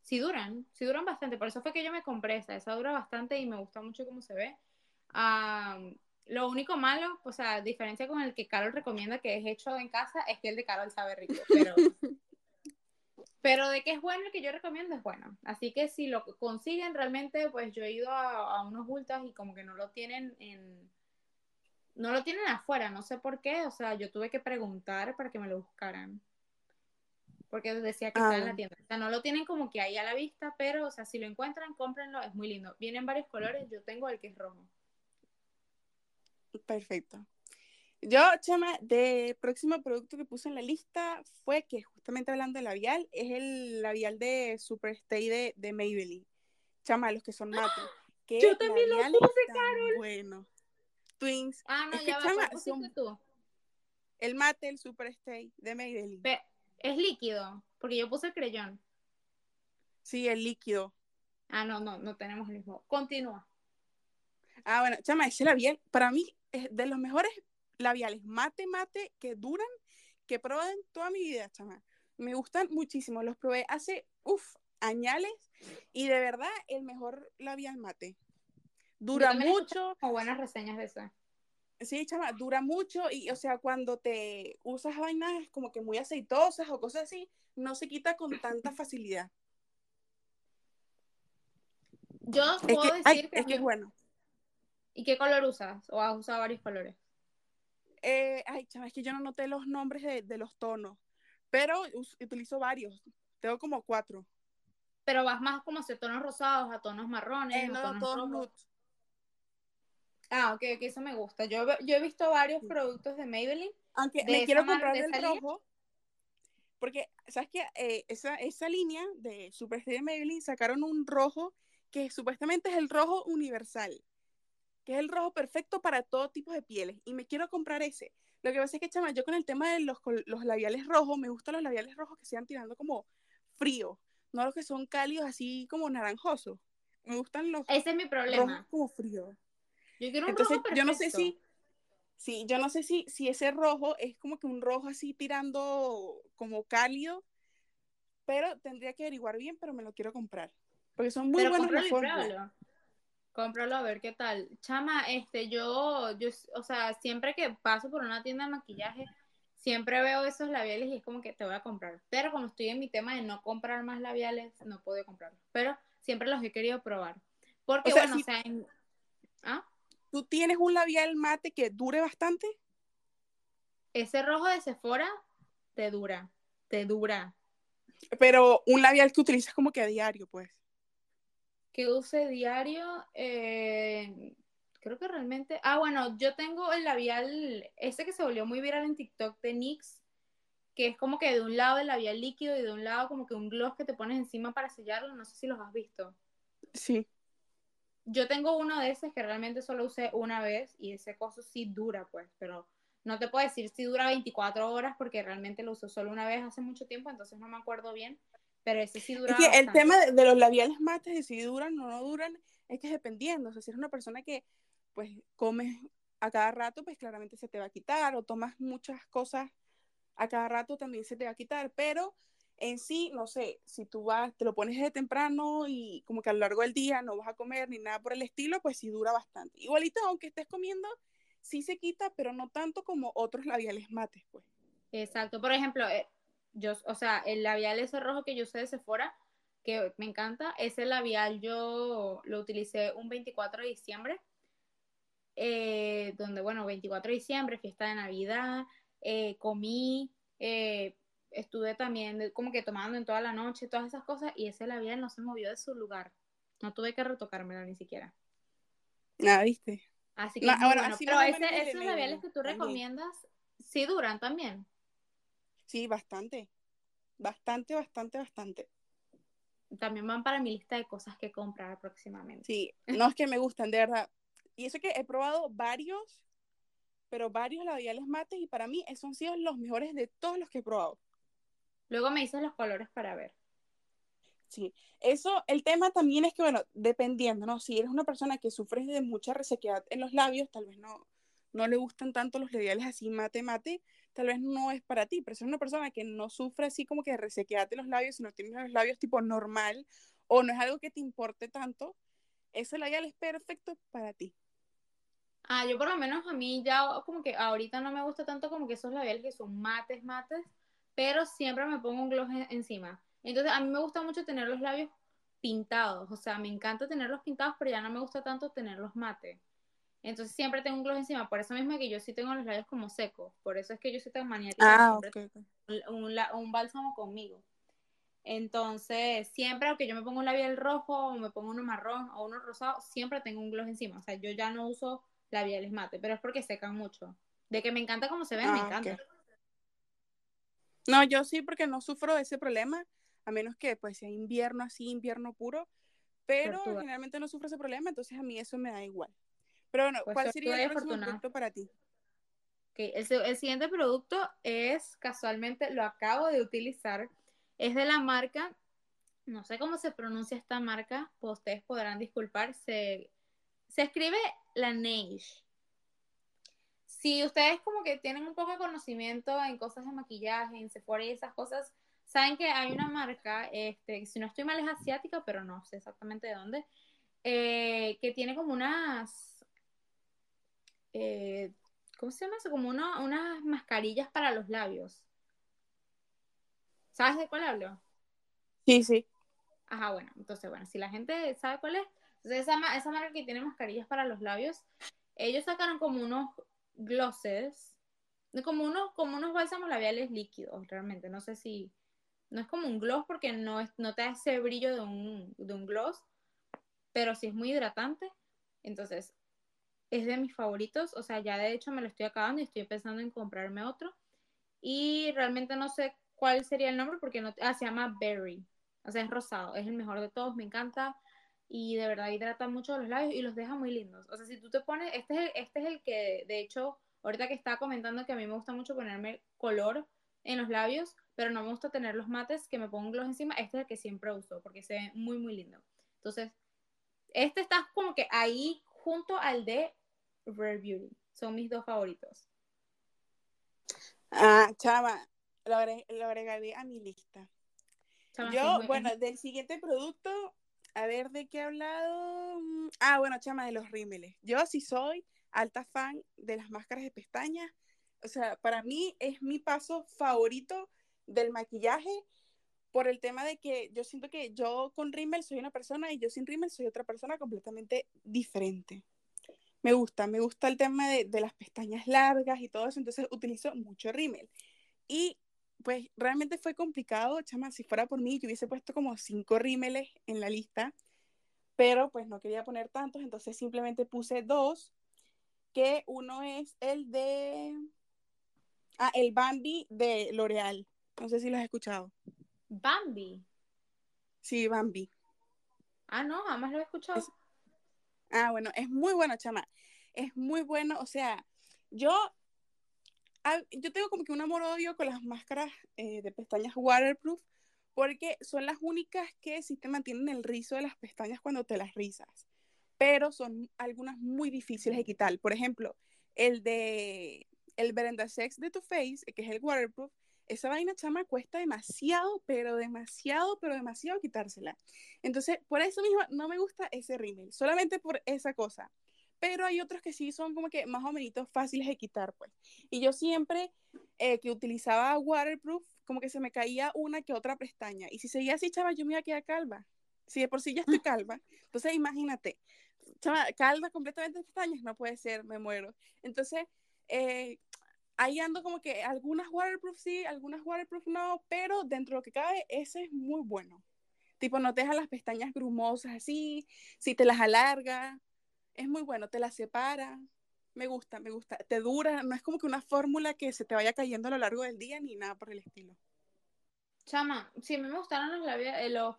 sí duran, sí duran bastante, por eso fue que yo me compré esa, esa dura bastante y me gusta mucho cómo se ve. Am, lo único malo, o sea, diferencia con el que Carol recomienda que es hecho en casa, es que el de Carol sabe rico, pero, pero de que es bueno el que yo recomiendo es bueno. Así que si lo consiguen realmente, pues yo he ido a, a unos bultas y como que no lo tienen en, no lo tienen afuera, no sé por qué, o sea, yo tuve que preguntar para que me lo buscaran. Porque decía que Ah, está en la tienda. O sea, no lo tienen como que ahí a la vista, pero, o sea, si lo encuentran, cómprenlo, es muy lindo. Vienen varios colores, yo tengo el que es rojo. Perfecto. Yo, Chama, de próximo producto que puse en la lista fue que justamente hablando de labial, es el labial de Super Stay de, de Maybelline. Chama, los que son mate. ¿Qué Yo también lo puse, tan buenos. Twins. Ah, no, Es que, ya va, chama, ¿cuál pusiste son- tú? El mate, el Super Stay de Maybelline. Es líquido, porque yo puse el creyón. Sí, el líquido. Ah, no, no, no tenemos el mismo. Continúa. Ah, bueno, chama, ese labial para mí es de los mejores labiales mate, mate que duran, que he probado en toda mi vida, chama. Me gustan muchísimo. Los probé hace, uff, añales Y de verdad, el mejor labial mate. Dura mucho. Con buenas reseñas de eso. Sí, chama, dura mucho y, o sea, cuando te usas vainas como que muy aceitosas o cosas así, no se quita con tanta facilidad. Yo puedo decir que, es que es bueno. ¿Y qué color usas? ¿O has usado varios colores? Eh, ay, chama, es que yo no noté los nombres de, los tonos, pero utilizo varios. Tengo como cuatro. Pero vas más como de tonos rosados a tonos marrones. Eh, no, tonos nudes. Ah, ok, ok, eso me gusta. Yo, yo he visto varios productos de Maybelline. Aunque me quiero comprar el rojo. Porque, ¿sabes qué? Eh, esa, esa línea de Super de Maybelline sacaron un rojo que supuestamente es el rojo universal. Que es el rojo perfecto para todo tipo de pieles. Y me quiero comprar ese. Lo que pasa es que, chama, yo con el tema de los, los labiales rojos, me gustan los labiales rojos que sean tirando como frío. No los que son cálidos así como naranjosos. Me gustan los. Ese es mi problema. Rojos como frío. Yo quiero un Entonces, rojo yo no sé si, sí, yo no sé si, si ese rojo es como que un rojo así tirando como cálido, pero tendría que averiguar bien, pero me lo quiero comprar. Porque son muy buenos los Cómpralo a ver qué tal. Chama, este, yo, yo, o sea, siempre que paso por una tienda de maquillaje, siempre veo esos labiales y es como que te voy a comprar. Pero como estoy en mi tema de no comprar más labiales, no puedo comprarlos. Pero siempre los he querido probar. Porque, bueno, o sea, en... ¿Ah? ¿Tú tienes un labial mate que dure bastante? Ese rojo de Sephora te dura, te dura. Pero un labial que utilizas como que a diario, pues. Que use diario, eh, creo que realmente. Ah, bueno, yo tengo el labial, ese que se volvió muy viral en TikTok de NYX, que es como que de un lado el labial líquido y de un lado como que un gloss que te pones encima para sellarlo. No sé si los has visto. Sí. Yo tengo uno de esos que realmente solo usé una vez y ese coso sí dura, pues, pero no te puedo decir si dura 24 horas porque realmente lo usé solo una vez hace mucho tiempo, entonces no me acuerdo bien, pero ese sí dura. Es que el tema de, los labiales mates, de si duran o no duran, es que es dependiendo. O sea, si eres una persona que, pues, comes a cada rato, pues claramente se te va a quitar, o tomas muchas cosas a cada rato, también se te va a quitar, pero en sí, no sé, si tú vas, te lo pones desde temprano y como que a lo largo del día no vas a comer ni nada por el estilo, pues sí dura bastante. Igualito, aunque estés comiendo, sí se quita, pero no tanto como otros labiales mates, pues. Exacto. Por ejemplo, eh, yo, o sea, el labial ese rojo que yo usé de Sephora, que me encanta, ese labial yo lo utilicé un 24 de diciembre, eh, donde, bueno, 24 de diciembre, fiesta de Navidad, eh, comí, estuve también como que tomando en toda la noche, todas esas cosas, y ese labial no se movió de su lugar. No tuve que retocármelo ni siquiera. Nada, viste. Así que, bueno, pero esos labiales que tú recomiendas, ¿sí duran también? Sí, bastante. Bastante, bastante, bastante. También van para mi lista de cosas que comprar próximamente. Sí, no es que me gustan, de verdad. Y eso que he probado varios, pero varios labiales mates y para mí esos han sido los mejores de todos los que he probado. Luego me dices los colores para ver. Sí, eso, el tema también es que, bueno, dependiendo, ¿no? Si eres una persona que sufre de mucha resequedad en los labios, tal vez no, no le gustan tanto los labiales así mate mate, tal vez no es para ti, pero si eres una persona que no sufre así como que de los labios, sino tienes los labios tipo normal, o no es algo que te importe tanto, ese labial es perfecto para ti. Ah, yo por lo menos a mí ya como que ahorita no me gusta tanto como que esos labiales que son mates, mates, pero siempre me pongo un gloss encima. Entonces, a mí me gusta mucho tener los labios pintados, o sea, me encanta tenerlos pintados, pero ya no me gusta tanto tenerlos mate. Entonces siempre tengo un gloss encima, por eso mismo que yo sí tengo los labios como secos, por eso es que yo soy tan maniática. Ah, un, un, bálsamo conmigo. Entonces, siempre, aunque yo me pongo un labial rojo, o me pongo uno marrón o uno rosado, siempre tengo un gloss encima. O sea, yo ya no uso labiales mate, pero es porque secan mucho. De que me encanta cómo se ven, me ah, encanta. No, yo sí, porque no sufro de ese problema, a menos que pues sea invierno así, invierno puro, pero generalmente no sufro ese problema, entonces a mí eso me da igual. Pero bueno, pues ¿cuál sería el próximo producto para ti? Okay. El, el, siguiente producto es, casualmente, lo acabo de utilizar, es de la marca, no sé cómo se pronuncia esta marca, pues ustedes podrán disculpar, se, se escribe la Laneige si ustedes como que tienen un poco de conocimiento en cosas de maquillaje, en Sephora y esas cosas, Saben que hay una marca, este, si no estoy mal es asiática, pero no sé exactamente de dónde, eh, que tiene como unas, eh, ¿cómo se llama eso? Como unas mascarillas para los labios. ¿Sabes de cuál hablo? Sí, sí. Ajá, bueno, entonces, bueno, si la gente sabe cuál es, entonces esa, esa marca que tiene mascarillas para los labios, ellos sacaron como unos glosses, como unos, como unos bálsamos labiales líquidos, realmente, no sé si, no es como un gloss porque no, es, no te da ese brillo de un, de un gloss, pero sí es muy hidratante, entonces es de mis favoritos, o sea, ya de hecho me lo estoy acabando y estoy pensando en comprarme otro, y realmente no sé cuál sería el nombre porque no, ah, se llama Berry, o sea, es rosado, es el mejor de todos, me encanta, y de verdad hidrata mucho los labios y los deja muy lindos. O sea, si tú te pones, este es el, este es el que, de hecho, ahorita que estaba comentando que a mí me gusta mucho ponerme color en los labios, pero no me gusta tener los mates que me pongo gloss encima, este es el que siempre uso porque se ve muy, muy lindo. Entonces, este está como que ahí junto al de Rare Beauty. Son mis dos favoritos. Ah, chava, lo, agregaré a mi lista. Yo, bueno, del siguiente producto, a ver de qué he hablado. Mm, ah, bueno, chama, de los rímeles. Yo sí soy alta fan de las máscaras de pestañas. O sea, para mí es mi paso favorito del maquillaje por el tema de que yo siento que yo con rímel soy una persona y yo sin rímel soy otra persona completamente diferente. Me gusta, me gusta el tema de, de las pestañas largas y todo eso, entonces utilizo mucho rímel. Y pues realmente fue complicado, chama, si fuera por mí, yo hubiese puesto como cinco rímeles en la lista, pero pues no quería poner tantos, entonces simplemente puse dos, que uno es el de, ah, el Bambi de L'Oreal, no sé si lo has escuchado. Bambi. Sí, Bambi. Ah, no, jamás lo he escuchado. Ah, bueno, es muy bueno, chama. Es muy bueno, o sea, yo yo tengo como que un amor-odio con las máscaras eh, de pestañas waterproof porque son las únicas que sí te mantienen el rizo de las pestañas cuando te las rizas, pero son algunas muy difíciles de quitar. Por ejemplo, el de el Brenda Sex de Too Face, que es el waterproof, esa vaina chama cuesta demasiado, pero demasiado, pero demasiado quitársela. Entonces, por eso mismo no me gusta ese rímel, solamente por esa cosa pero hay otros que sí son como que más o menos fáciles de quitar, pues. Y yo siempre eh, que utilizaba waterproof, como que se me caía una que otra pestaña. Y si seguía así, chava, yo me iba a quedar calva. Si de por sí ya estoy calva, entonces imagínate, chava, calva completamente de pestañas, no puede ser, me muero. Entonces, eh, ahí ando como que algunas waterproof sí, algunas waterproof no, pero dentro de lo que cabe, ese es muy bueno. Tipo, no te deja las pestañas grumosas así, si te las alarga, es muy bueno, te la separa, me gusta, me gusta, te dura, no es como que una fórmula que se te vaya cayendo a lo largo del día ni nada por el estilo. Chama, si a mí me gustaran los labios, eh, los,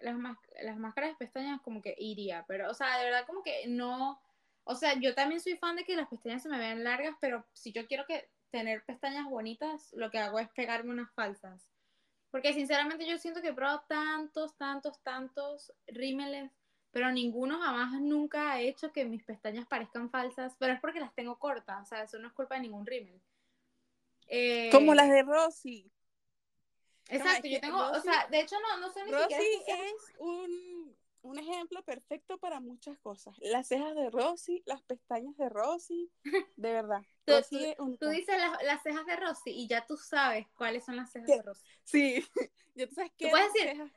las, las máscaras de pestañas, como que iría, pero, o sea, de verdad, como que no, o sea, yo también soy fan de que las pestañas se me vean largas, pero si yo quiero que tener pestañas bonitas, lo que hago es pegarme unas falsas. Porque sinceramente yo siento que he probado tantos, tantos, tantos rímeles pero ninguno jamás nunca ha hecho que mis pestañas parezcan falsas, pero es porque las tengo cortas, o sea, eso no es culpa de ningún rímel. Eh, Como las de Rosy. Exacto, yo tengo, o sea, de hecho no, no sé ni Rosy es un, un, ejemplo perfecto para muchas cosas. Las cejas de Rosy, las pestañas de Rosy, de verdad. tú, dices las, cejas de Rosy y ya tú sabes cuáles son las cejas de Rosy. Sí, yo tú sabes qué ¿Tú puedes decir,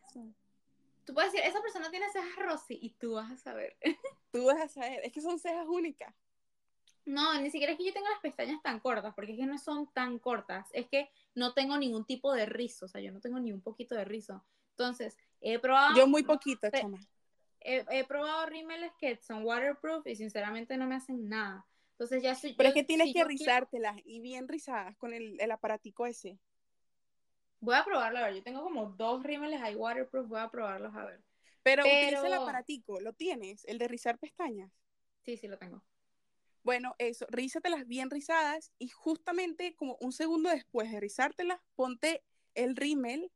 Tú puedes decir, esa persona tiene cejas rosy y tú vas a saber. Tú vas a saber, es que son cejas únicas. No, ni siquiera es que yo tenga las pestañas tan cortas, porque es que no son tan cortas, es que no tengo ningún tipo de rizo, o sea, yo no tengo ni un poquito de rizo. Entonces, he probado... Yo muy poquito, chama. He, probado rímeles que son waterproof y sinceramente no me hacen nada. Entonces ya soy... Pero es que tienes que rizártelas y bien rizadas con el, el aparatico ese. Voy a probarlo, a ver. Yo tengo como dos rímeles hay waterproof, voy a probarlos a ver. Pero, utiliza el aparatico, ¿lo tienes? ¿El de rizar pestañas? Sí, sí, lo tengo. Bueno, eso, rízatelas bien rizadas y justamente como un segundo después de rizártelas, ponte el rímel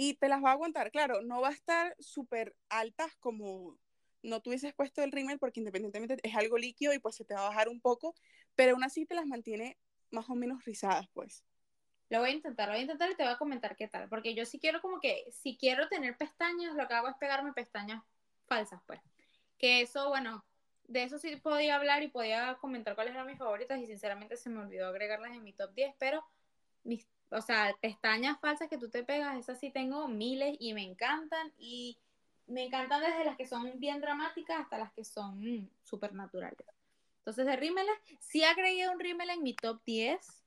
y te las va a aguantar. Claro, no va a estar súper altas como no tuvieses puesto el rímel porque independientemente es algo líquido y pues se te va a bajar un poco, pero aún así te las mantiene más o menos rizadas, pues. Lo voy a intentar, lo voy a intentar y te voy a comentar qué tal. Porque yo sí quiero como que, si quiero tener pestañas, lo que hago es pegarme pestañas falsas, pues. Que eso, bueno, de eso sí podía hablar y podía comentar cuáles eran mis favoritas y sinceramente se me olvidó agregarlas en mi top 10, pero mis, o sea, pestañas falsas que tú te pegas, esas sí tengo miles y me encantan y me encantan desde las que son bien dramáticas hasta las que son mm, súper naturales. Entonces de rímeles, sí agregué un rímel en mi top 10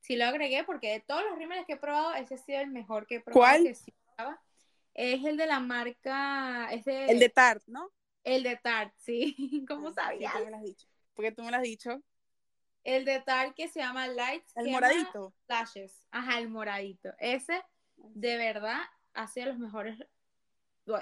sí lo agregué porque de todos los rímeles que he probado, ese ha sido el mejor que he probado. ¿Cuál? Que sí es el de la marca. Es de, el de Tarte, ¿no? El de Tarte, sí. ¿Cómo sabías? Sí, tú me lo has dicho. Porque tú me lo has dicho. El de Tarte que se llama Lights. El moradito. Flashes. Ajá, el moradito. Ese, de verdad, ha sido los mejores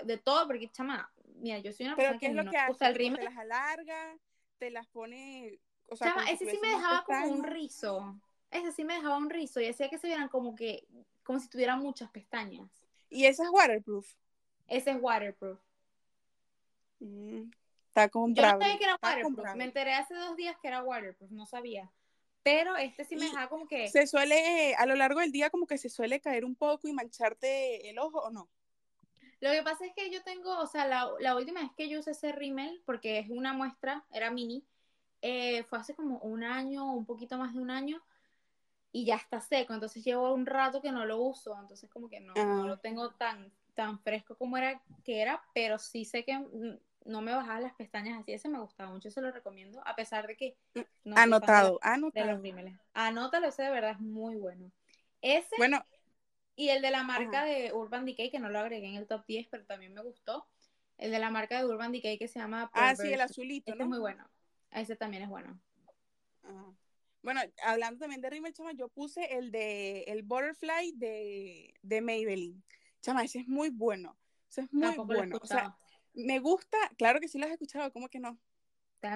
de todo, porque, chama, mira, yo soy una persona que, es lo no que hace? usa el rímel. Te las alarga, te las pone. O sea, chama, ese sí me dejaba como un rizo ese sí me dejaba un rizo y hacía que se vieran como que, como si tuvieran muchas pestañas. ¿Y ese es waterproof? Ese es waterproof. Mm, está comprado. Yo no sabía que era waterproof. Me enteré hace dos días que era waterproof, no sabía. Pero este sí me dejaba como que. ¿Se suele, a lo largo del día, como que se suele caer un poco y mancharte el ojo o no? Lo que pasa es que yo tengo, o sea, la, la última vez que yo usé ese rímel, porque es una muestra, era mini, eh, fue hace como un año, un poquito más de un año, y ya está seco, entonces llevo un rato que no lo uso, entonces como que no, no lo tengo tan, tan fresco como era que era, pero sí sé que no me bajaba las pestañas así, ese me gustaba mucho, se lo recomiendo, a pesar de que... No anotado, de, anotado. De los rímeles. Anótalo, ese de verdad es muy bueno. Ese... Bueno. Y el de la marca de Urban Decay, que no lo agregué en el top 10, pero también me gustó. El de la marca de Urban Decay que se llama... Ah, sí, el azulito, este es muy bueno. Ese también es bueno. Ajá. Bueno, hablando también de rímel, chama, yo puse el de el Butterfly de, de Maybelline. Chama, ese es muy bueno. Ese es muy bueno. O sea, me gusta, claro que sí lo has escuchado, ¿cómo que no?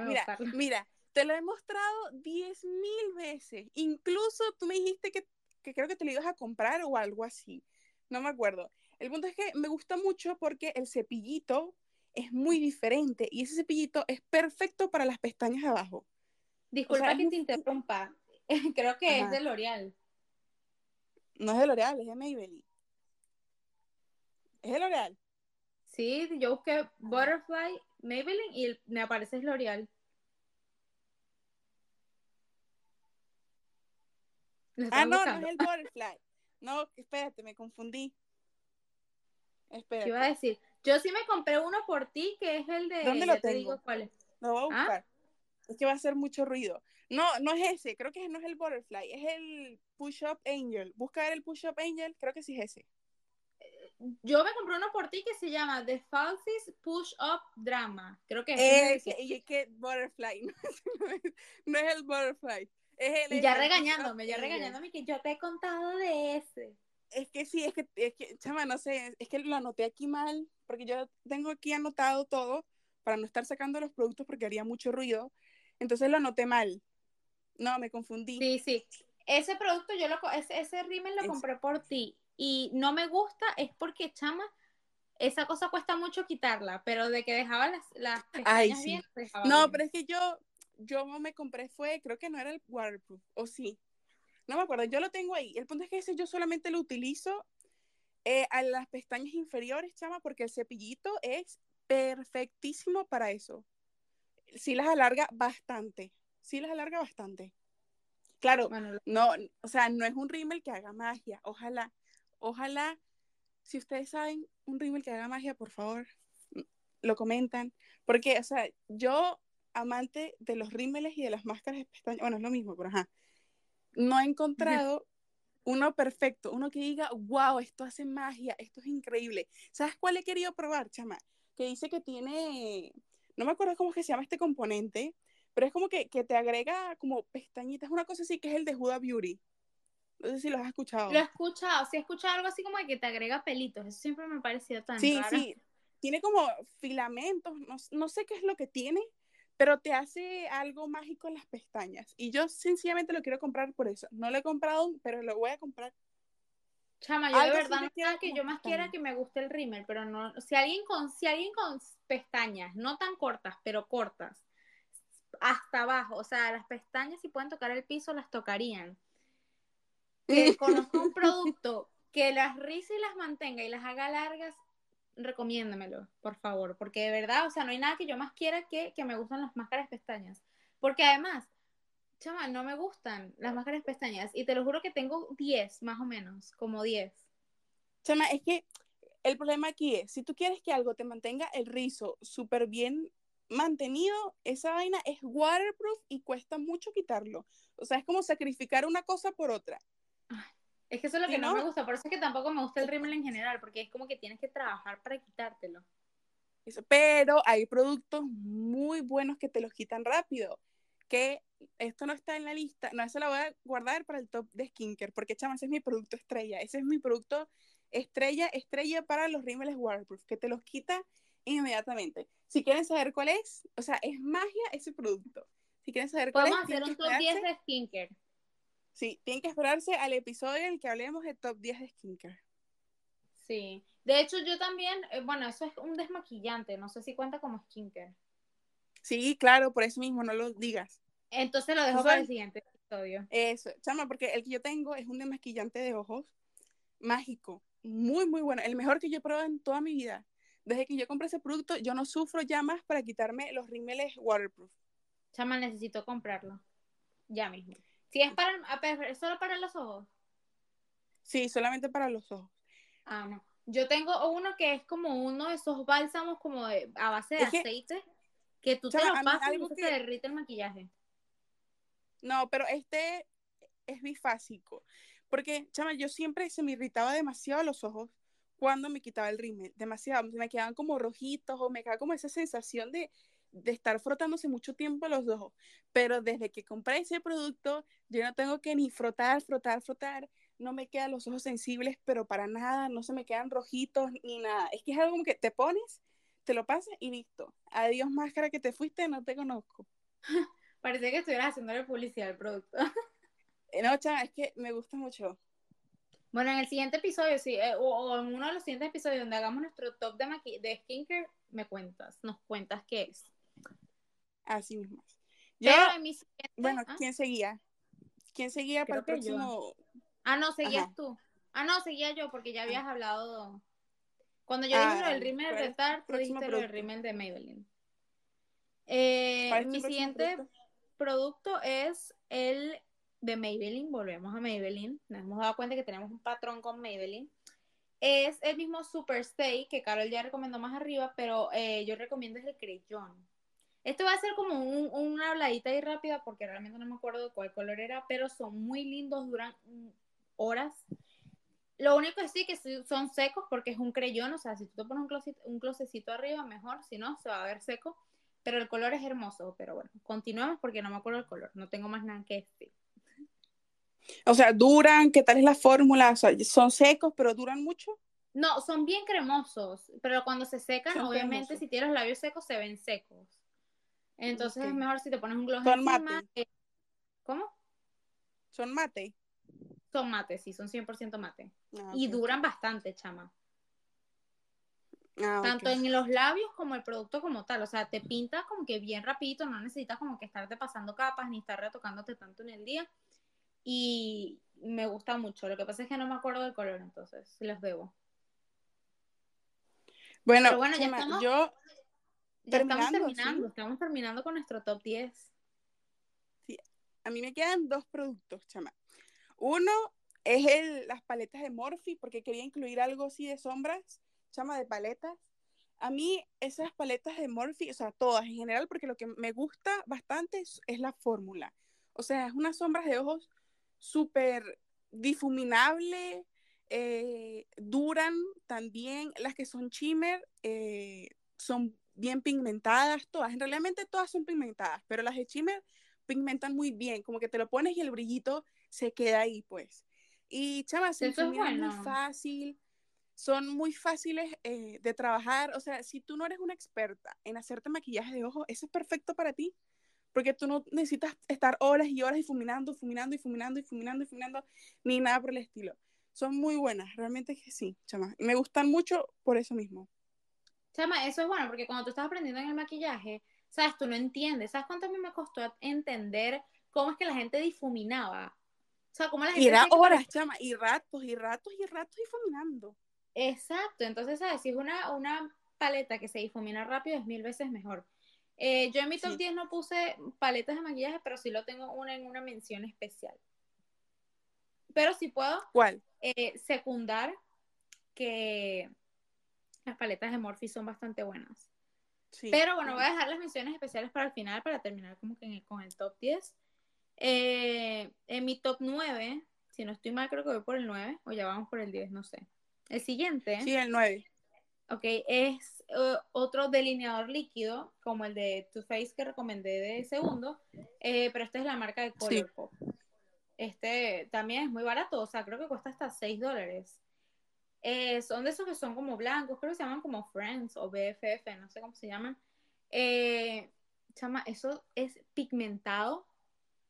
mira, mira, te lo he mostrado diez mil veces. Incluso tú me dijiste que, que creo que te lo ibas a comprar o algo así. No me acuerdo. El punto es que me gusta mucho porque el cepillito es muy diferente y ese cepillito es perfecto para las pestañas de abajo. Disculpa que te interrumpa. Creo que es de L'Oreal. No es de L'Oreal, es de Maybelline. ¿Es de L'Oreal? Sí, yo busqué Butterfly Maybelline y me aparece L'Oreal. Ah, no, no es el Butterfly. No, espérate, me confundí. Espérate. ¿Qué iba a decir? Yo sí me compré uno por ti, que es el de... ¿Dónde lo tengo? Te digo cuál es. Lo voy a ¿Ah? buscar es que va a hacer mucho ruido. No, no es ese, creo que no es el Butterfly, es el Push Up Angel. Busca ver el Push Up Angel, creo que sí es ese. Yo me compré uno por ti que se llama The Falsies Push Up Drama. Creo que es ese. Y es que Butterfly, no es, el Butterfly. Es el, y ya regañándome, ya regañándome que yo te he contado de ese. Es que sí, es que, es que, chama, no sé, es que lo anoté aquí mal, porque yo tengo aquí anotado todo para no estar sacando los productos porque haría mucho ruido entonces lo anoté mal. No, me confundí. Sí, sí. Ese producto yo lo ese, ese rímel lo compré por ti y no me gusta es porque chama esa cosa cuesta mucho quitarla, pero de que dejaba las, las pestañas bien, No, pero es que yo yo me compré fue, creo que no era el waterproof, o sí. No me acuerdo, yo lo tengo ahí. El punto es que ese yo solamente lo utilizo eh, a las pestañas inferiores, chama, porque el cepillito es perfectísimo para eso sí las alarga bastante. Sí las alarga bastante. Claro, no, o sea, no es un rímel que haga magia. Ojalá, ojalá, si ustedes saben un rímel que haga magia, por favor, lo comentan. Porque, o sea, yo, amante de los rímeles y de las máscaras de pestañas, bueno, es lo mismo, pero ajá, no he encontrado uno perfecto, uno que diga, wow, esto hace magia, esto es increíble. ¿Sabes cuál he querido probar, chama? Que dice que tiene no me acuerdo cómo es que se llama este componente, pero es como que, te agrega como pestañitas, una cosa así que es el de Huda Beauty. No sé si lo has escuchado. Lo he escuchado, sí he escuchado algo así como de que te agrega pelitos, eso siempre me ha parecido tan Sí, sí, tiene como filamentos, no, sé qué es lo que tiene, pero te hace algo mágico en las pestañas. Y yo sencillamente lo quiero comprar por eso. No lo he comprado, pero lo voy a comprar Chama, yo de verdad no que yo más quiera que me guste el rímel, pero no, si alguien con, si alguien con pestañas, no tan cortas, pero cortas, hasta abajo, o sea, las pestañas si pueden tocar el piso, las tocarían. Que conozca un producto que las rise y las mantenga y las haga largas, recomiéndamelo, por favor, porque de verdad, o sea, no hay nada que yo más quiera que que me gustan las máscaras pestañas, porque además, chama, no me gustan las máscaras pestañas y te lo juro que tengo 10 más o menos, como 10. Chama, es que el problema aquí es, si tú quieres que algo te mantenga el rizo súper bien mantenido, esa vaina es waterproof y cuesta mucho quitarlo. O sea, es como sacrificar una cosa por otra. Es que eso es lo que no, no- me gusta, por eso es que tampoco me gusta el rímel en general, porque es como que tienes que trabajar para quitártelo. Eso, Pero hay productos muy buenos que te los quitan rápido. Que esto no está en la lista. No, eso lo voy a guardar para el top de skincare. Porque, chama, ese es mi producto estrella. Ese es mi producto estrella, estrella para los rímeles waterproof. Que te los quita inmediatamente. Si quieren saber cuál es, o sea, es magia ese producto. Si quieren saber cuál Podemos es, hacer un top 10 esperarse- de skincare. Sí, tienen que esperarse al episodio en el que hablemos de top 10 de skincare. Sí. De hecho, yo también, eh, bueno, eso es un desmaquillante, no sé si cuenta como skincare. Sí, claro, por eso mismo, no lo digas. Entonces lo dejo para el siguiente episodio. Eso, chama, porque el que yo tengo es un desmaquillante de ojos mágico, muy, muy bueno, el mejor que yo he probado en toda mi vida. Desde que yo compré ese producto, yo no sufro ya más para quitarme los rímeles waterproof. Chama, necesito comprarlo. Ya mismo. Si es para, a ver, ¿es solo para los ojos. Sí, solamente para los ojos. Ah, no. Yo tengo uno que es como uno de esos bálsamos como de- a base de Es que- aceite que tú te lo pasas y que- se derrite el maquillaje. No, pero este es bifásico. Porque, chama, yo siempre se me irritaba demasiado los ojos cuando me quitaba el rímel. Demasiado. Me quedaban como rojitos o me quedaba como esa sensación de, de estar frotándose mucho tiempo los ojos. Pero desde que compré ese producto, yo no tengo que ni frotar, frotar, frotar. No me quedan los ojos sensibles, pero para nada. No se me quedan rojitos ni nada. Es que es algo como que te pones, te lo pasas y listo. Adiós, máscara que te fuiste, no te conozco. Parece que estuvieras haciéndole publicidad al producto. Eh, No, chama, es que me gusta mucho. Bueno, en el siguiente episodio, sí, eh, o, o en uno de los siguientes episodios donde hagamos nuestro top de, maqui de skincare, me cuentas, nos cuentas qué es. Así mismo. Yo, Pero en mi siguiente- bueno, ah, ¿quién seguía? ¿Quién seguía para el yo. próximo? Ah, no, seguías Ajá. tú. Ah, no, seguía yo porque ya habías hablado. Cuando yo Ah, dije lo del dale. rímel ¿Cuál de Tarte, tú dijiste lo del producto? rímel de Maybelline. Eh, ¿Cuál es tu mi siguiente producto? producto es el de Maybelline. Volvemos a Maybelline. Nos hemos dado cuenta que tenemos un patrón con Maybelline. Es el mismo Super Stay que Carol ya recomendó más arriba, pero eh, yo recomiendo es el creyón. Esto va a ser como un- una habladita ahí rápida porque realmente no me acuerdo de cuál color era, pero son muy lindos, duran horas. Lo único es sí que son secos porque es un creyón, o sea, si tú te pones un, closet, un closecito arriba, mejor, si no, se va a ver seco. Pero el color es hermoso, pero bueno, continuamos porque no me acuerdo el color, no tengo más nada que decir. O sea, duran, ¿qué tal es la fórmula? O sea, son secos, pero duran mucho. No, son bien cremosos, pero cuando se secan, Son obviamente cremosos. si tienes labios secos se ven secos. Entonces es mejor si te pones un gloss Son encima. mate. eh, ¿Cómo? Son mate. Son mate, sí, son 100% mate. Ah, Y duran bastante, chama. Ah. Tanto en los labios como el producto como tal. O sea, te pinta como que bien rapidito, no necesitas como que estarte pasando capas ni estar retocándote tanto en el día. Y me gusta mucho. Lo que pasa es que no me acuerdo del color, entonces los debo. Bueno, bueno, ya estamos- yo Ya estamos Terminando, estamos terminando con nuestro top 10. a mí me quedan dos productos, chama. Uno es el, las paletas de Morphe, porque quería incluir algo así de sombras, chama, de paletas. A mí esas paletas de Morphe, o sea, todas en general, porque lo que me gusta bastante es, es la fórmula. O sea, es unas sombras de ojos súper difuminable, eh, duran también. Las que son shimmer eh, son bien pigmentadas, todas. En realidad todas son pigmentadas, pero las de shimmer pigmentan muy bien, como que te lo pones y el brillito se queda ahí, pues. Y chama, se es difuminan muy bueno. fácil, son muy fáciles eh, de trabajar. O sea, si tú no eres una experta en hacerte maquillaje de ojos, eso es perfecto para ti, porque tú no necesitas estar horas y horas difuminando, difuminando, difuminando, difuminando, difuminando, ni nada por el estilo. Son muy buenas, realmente que sí, chama. Y me gustan mucho por eso mismo. Chama, eso es bueno porque cuando tú estás aprendiendo en el maquillaje, sabes, tú no entiendes. ¿Sabes cuánto a mí me costó entender cómo es que la gente difuminaba? O sea, como la gente Y era que horas, chama, y ratos, y ratos, y ratos difuminando. Exacto, entonces, ¿sabes? Si es una, una paleta que se difumina rápido, es mil veces mejor. Eh, yo en mi top Sí. 10 no puse paletas de maquillaje, pero sí lo tengo una en una mención especial. Pero sí puedo ¿Cuál? eh, secundar que las paletas de Morphe son bastante buenas. Sí. Pero bueno, voy a dejar las menciones especiales para el final, para terminar como que en el- con el top 10. Eh, en mi top 9, si no estoy mal, creo que voy por el 9, o ya vamos por el 10, no sé. El siguiente, Sí, el 9. ok, es eh, otro delineador líquido, como el de Too Faced que recomendé de segundo, eh, pero este es la marca de Sí. Colourpop. Este también es muy barato, o sea, creo que cuesta hasta 6 dólares. Eh, son de esos que son como blancos, creo que se llaman como Friends o BFF, no sé cómo se llaman. Eh, chama, eso es pigmentado,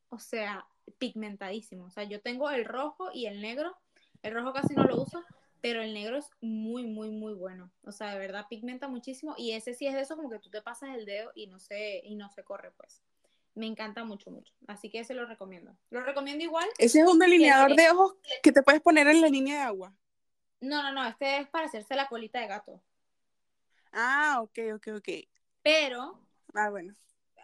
o sea, pigmentadísimo. O sea, yo tengo el rojo y el negro. El rojo casi no lo uso, pero el negro es muy, muy, muy bueno. O sea, de verdad pigmenta muchísimo. Y ese sí es de eso como que tú te pasas el dedo y no se, y no se corre, pues. Me encanta mucho, mucho. Así que ese lo recomiendo. Lo recomiendo igual. Ese es un delineador de ojos que te puedes poner en la línea de agua. No, no, no, este es para hacerse la colita de gato. Ah, ok, ok, ok. Pero Ah, bueno.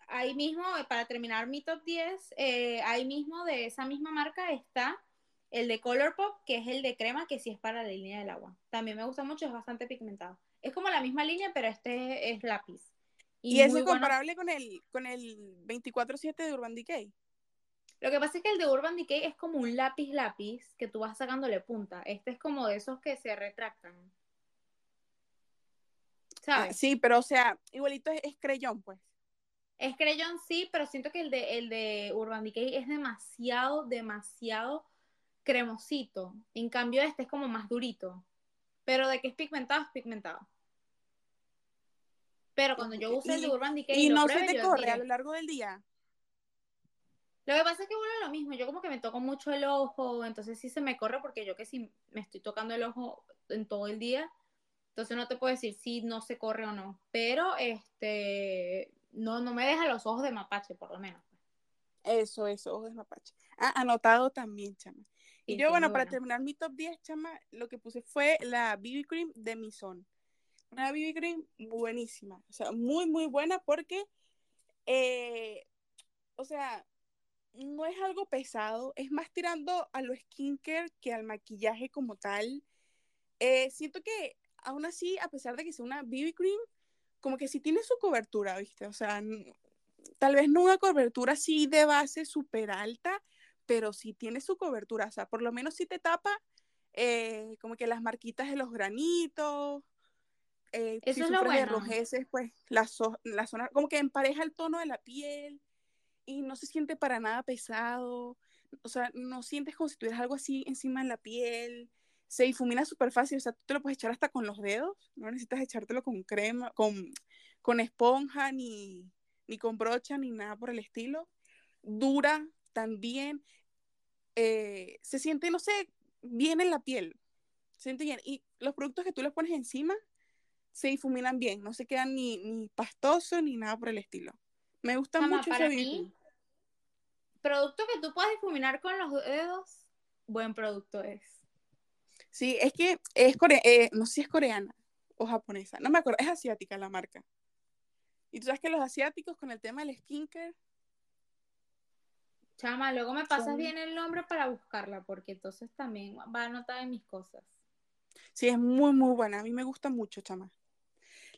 ahí mismo, eh, para terminar mi top 10, eh, ahí mismo de esa misma marca está el de Colourpop, que es el de crema, que sí es para la línea del agua. También me gusta mucho, es bastante pigmentado. Es como la misma línea, pero este es lápiz. ¿Y, es bueno. comparable con el, con el 24-7 de Urban Decay? Lo que pasa es que el de Urban Decay es como un lápiz lápiz que tú vas sacándole punta. Este es como de esos que se retractan. Ah, ¿Sabes? sí, pero o sea, igualito es, es creyón, pues. Es creyón sí, pero siento que el de, el de Urban Decay es demasiado, demasiado cremosito. En cambio, este es como más durito. Pero de que es pigmentado, es pigmentado. Pero cuando yo use el de Y- Urban Decay Y lo no pruebe, se te corre diré. a lo largo del día. Lo que pasa es que bueno, lo mismo, yo como que me toco mucho el ojo, entonces sí se me corre porque yo que si me estoy tocando el ojo en todo el día, entonces no te puedo decir si no se corre o no, pero este no, no me deja los ojos de mapache por lo menos. Eso, eso, ojos de mapache. Ah, anotado también, chama. Y Sí, yo, bueno, para terminar mi top 10, chama, lo que puse fue la BB Cream de Mison. Una BB Cream buenísima. O sea, muy, muy buena porque, eh, o sea, no es algo pesado. Es más tirando a lo skincare que al maquillaje como tal. Eh, siento que, aún así, a pesar de que sea una BB Cream, como que sí tiene su cobertura, ¿viste? O sea, tal vez no una cobertura así de base súper alta, pero sí tiene su cobertura, o sea, por lo menos sí te tapa eh, como que las marquitas de los granitos, eh, si Eso es lo sufres de bueno. rojeces, pues la, zo- la zona, como que empareja el tono de la piel y no se siente para nada pesado, o sea, no sientes como si tuvieras algo así encima de la piel, se difumina súper fácil, o sea, tú te lo puedes echar hasta con los dedos, no necesitas echártelo con crema, con, con esponja, ni, ni con brocha, ni nada por el estilo. Dura también, eh, se siente, no sé, bien en la piel, se siente bien. Y los productos que tú les pones encima se difuminan bien, no se quedan ni, ni pastosos ni nada por el estilo. Me gusta mucho para ese mí. Producto que tú puedas difuminar con los dedos, buen producto es. Sí, es que es core eh, no sé si es coreana o japonesa, no me acuerdo, es asiática la marca. Y tú sabes que los asiáticos con el tema del skincare, Chama, luego me pasas Son- bien el nombre para buscarla, porque entonces también va anotada en mis cosas. sí, es muy, muy buena. A mí me gusta mucho, chama.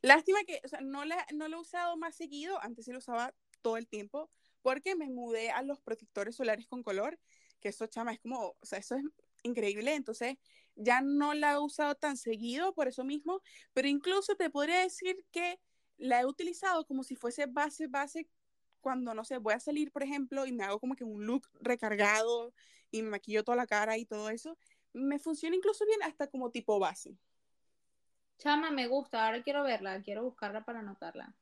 Lástima que, o sea, no la, no lo he usado más seguido, antes sí lo usaba todo el tiempo, porque me mudé a los protectores solares con color, que eso, chama, es como, o sea, eso es increíble, entonces ya no la he usado tan seguido por eso mismo, pero incluso te podría decir que la he utilizado como si fuese base, base, cuando, no sé, voy a salir, por ejemplo, y me hago como que un look recargado y me maquillo toda la cara y todo eso, me funciona incluso bien hasta como tipo base. Chama, me gusta, ahora quiero verla, quiero buscarla para anotarla.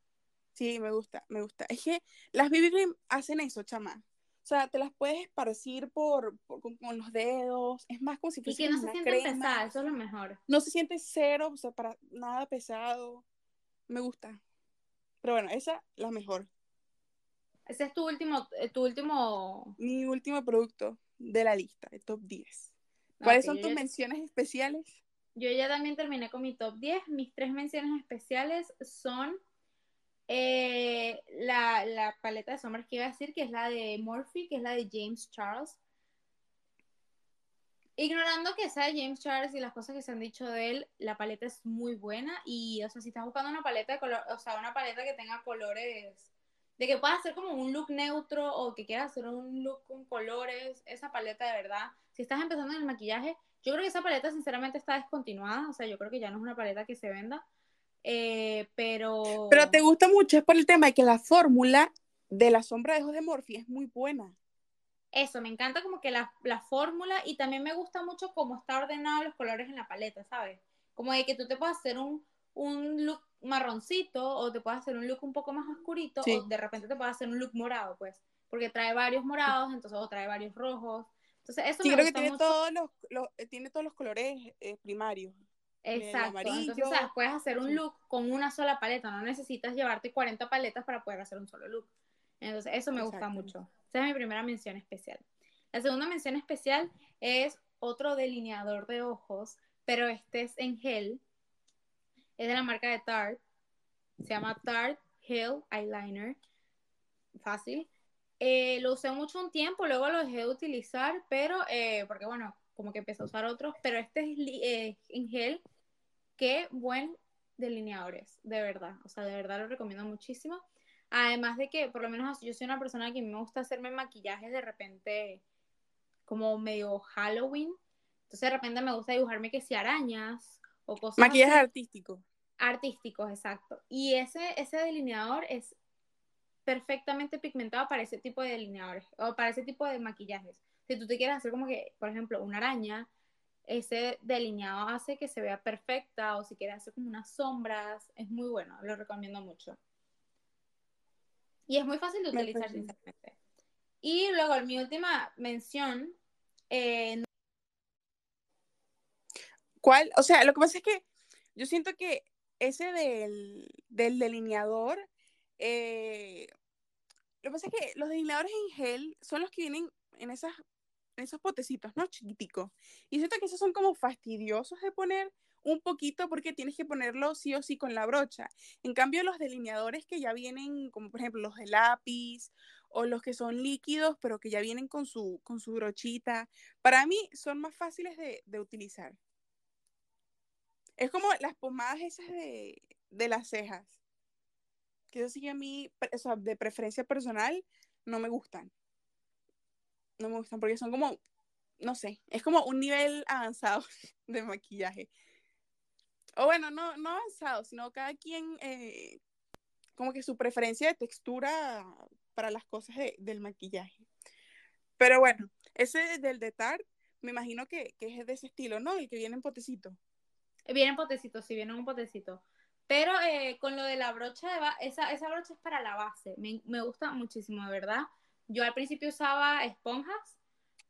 Sí, me gusta, me gusta. Es que las BB Cream hacen eso, chama. O sea, te las puedes esparcir por, por- con, con los dedos. Es más como si Y fuese que no se crema. pesadas, eso es lo mejor. No se siente cero, o sea, para nada pesado. Me gusta. Pero bueno, esa la mejor. Ese es tu último, eh, tu último. Mi último producto de la lista, el top 10. ¿Cuáles son tus ya- menciones especiales? Yo ya también terminé con mi top 10. Mis tres menciones especiales son eh, la, la paleta de sombras que iba a decir, que es la de Morphe, que es la de James Charles. Ignorando que sea de James Charles y las cosas que se han dicho de él, la paleta es muy buena y, o sea, si estás buscando una paleta de color, o sea, una paleta que tenga colores, de que puedas hacer como un look neutro o que quieras hacer un look con colores, esa paleta de verdad, si estás empezando en el maquillaje, yo creo que esa paleta sinceramente está descontinuada, o sea, yo creo que ya no es una paleta que se venda, eh, pero... Pero te gusta mucho, es por el tema de que la fórmula de la sombra de ojos de Morphe es muy buena. Eso, me encanta como que la, la fórmula y también me gusta mucho cómo está ordenado los colores en la paleta, ¿sabes? Como de que tú te puedas hacer un, un look marroncito o te puedas hacer un look un poco más oscurito Sí. o de repente te puedas hacer un look morado, pues, porque trae varios morados, entonces o trae varios rojos. Entonces eso Sí, me creo que tiene mucho. todos los, los- eh, tiene todos los colores eh, primarios. Exacto. amarillo. Entonces, ¿sabes? Puedes hacer un look con una sola paleta, no necesitas llevarte 40 paletas para poder hacer un solo look. Entonces, eso me gusta mucho. Esa es mi primera mención especial. La segunda mención especial es otro delineador de ojos, pero este es en gel. Es de la marca de Tarte. Se llama Tarte Gel Eyeliner. Fácil. Eh, lo usé mucho un tiempo, luego lo dejé de utilizar, pero eh, porque bueno, como que empecé a usar otros, pero este es eh, en gel. Qué buen delineador es, de verdad. O sea, de verdad lo recomiendo muchísimo. Además de que, por lo menos yo soy una persona que me gusta hacerme maquillajes de repente como medio Halloween. Entonces de repente me gusta dibujarme que si arañas o cosas Maquillaje así. artístico. artísticos, exacto. Y ese, ese delineador es perfectamente pigmentado para ese tipo de delineadores o para ese tipo de maquillajes. Si tú te quieres hacer como que, por ejemplo, una araña, ese delineado hace que se vea perfecta o si quieres hacer como unas sombras, es muy bueno, lo recomiendo mucho. Y es muy fácil de utilizar, sinceramente. Y luego, mi última mención, eh, ¿Cuál? O sea, lo que pasa es que yo siento que ese del, del delineador, eh, lo que pasa es que los delineadores en gel son los que vienen en esas en esos potecitos, ¿no? Chiquiticos. Y siento que esos son como fastidiosos de poner un poquito porque tienes que ponerlo sí o sí con la brocha. En cambio, los delineadores que ya vienen, como por ejemplo los de lápiz o los que son líquidos, pero que ya vienen con su, con su brochita, para mí son más fáciles de, de utilizar. Es como las pomadas esas de, de las cejas. Que eso sí a mí, o de preferencia personal, no me gustan. No me gustan porque son como, no sé, es como un nivel avanzado de maquillaje. O bueno, no, no avanzado, sino cada quien, eh, como que su preferencia de textura para las cosas de- del maquillaje. Pero bueno, ese del de Tarte, me imagino que, que es de ese estilo, ¿no? El que viene en potecito. Vienen potecitos, sí, vienen un potecito. Pero eh, con lo de la brocha, de ba- esa, esa brocha es para la base. Me, me gusta muchísimo, de verdad. Yo al principio usaba esponjas,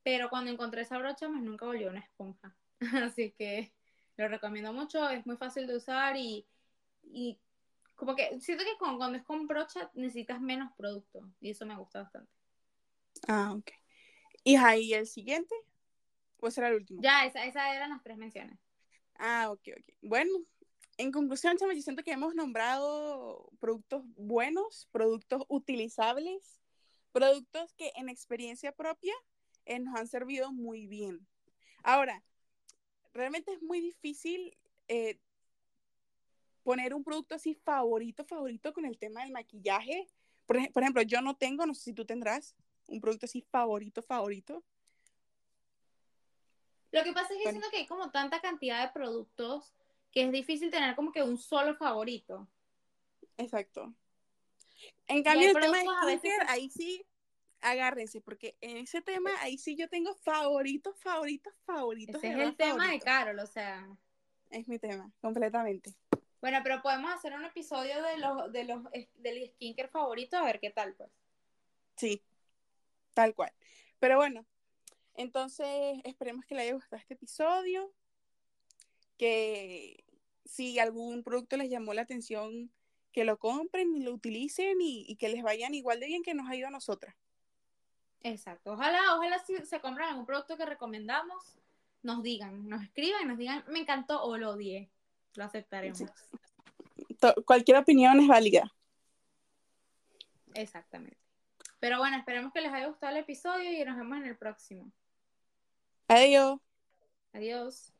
pero cuando encontré esa brocha, más nunca volvió una esponja. Así que lo recomiendo mucho, es muy fácil de usar y, y como que siento que con- cuando es con brocha necesitas menos producto y eso me gusta bastante. Ah, ok. ¿Y ahí el siguiente? ¿O será el último? Ya, esa- esas eran las tres menciones. Ah, ok, ok. Bueno, en conclusión, chama, yo siento que hemos nombrado productos buenos, productos utilizables, productos que en experiencia propia eh, nos han servido muy bien. Ahora, realmente es muy difícil eh, poner un producto así favorito, favorito con el tema del maquillaje. Por, ej- por ejemplo, yo no tengo, no sé si tú tendrás un producto así favorito, favorito. Lo que pasa es que Bueno. siento que hay como tanta cantidad de productos que es difícil tener como que un solo favorito. Exacto. En cambio, el tema de a veces ahí sí, agárrense, porque en ese tema, ahí sí yo tengo favoritos, favoritos, favoritos. Ese es el tema de. Carol, o sea. Es mi tema, completamente. Bueno, pero podemos hacer un episodio de los, de los del skincare favorito a ver qué tal, pues. Sí, tal cual. Pero bueno, entonces esperemos que les haya gustado este episodio. Que si algún producto les llamó la atención, que lo compren y lo utilicen y, y que les vayan igual de bien que nos ha ido a nosotras. Exacto. Ojalá, ojalá si se compran algún producto que recomendamos, nos digan, nos escriban y nos digan, me encantó o lo odié. Lo aceptaremos. Cualquier opinión es válida. Exactamente. Pero bueno, esperemos que les haya gustado el episodio y nos vemos en el próximo. Adiós. Adiós.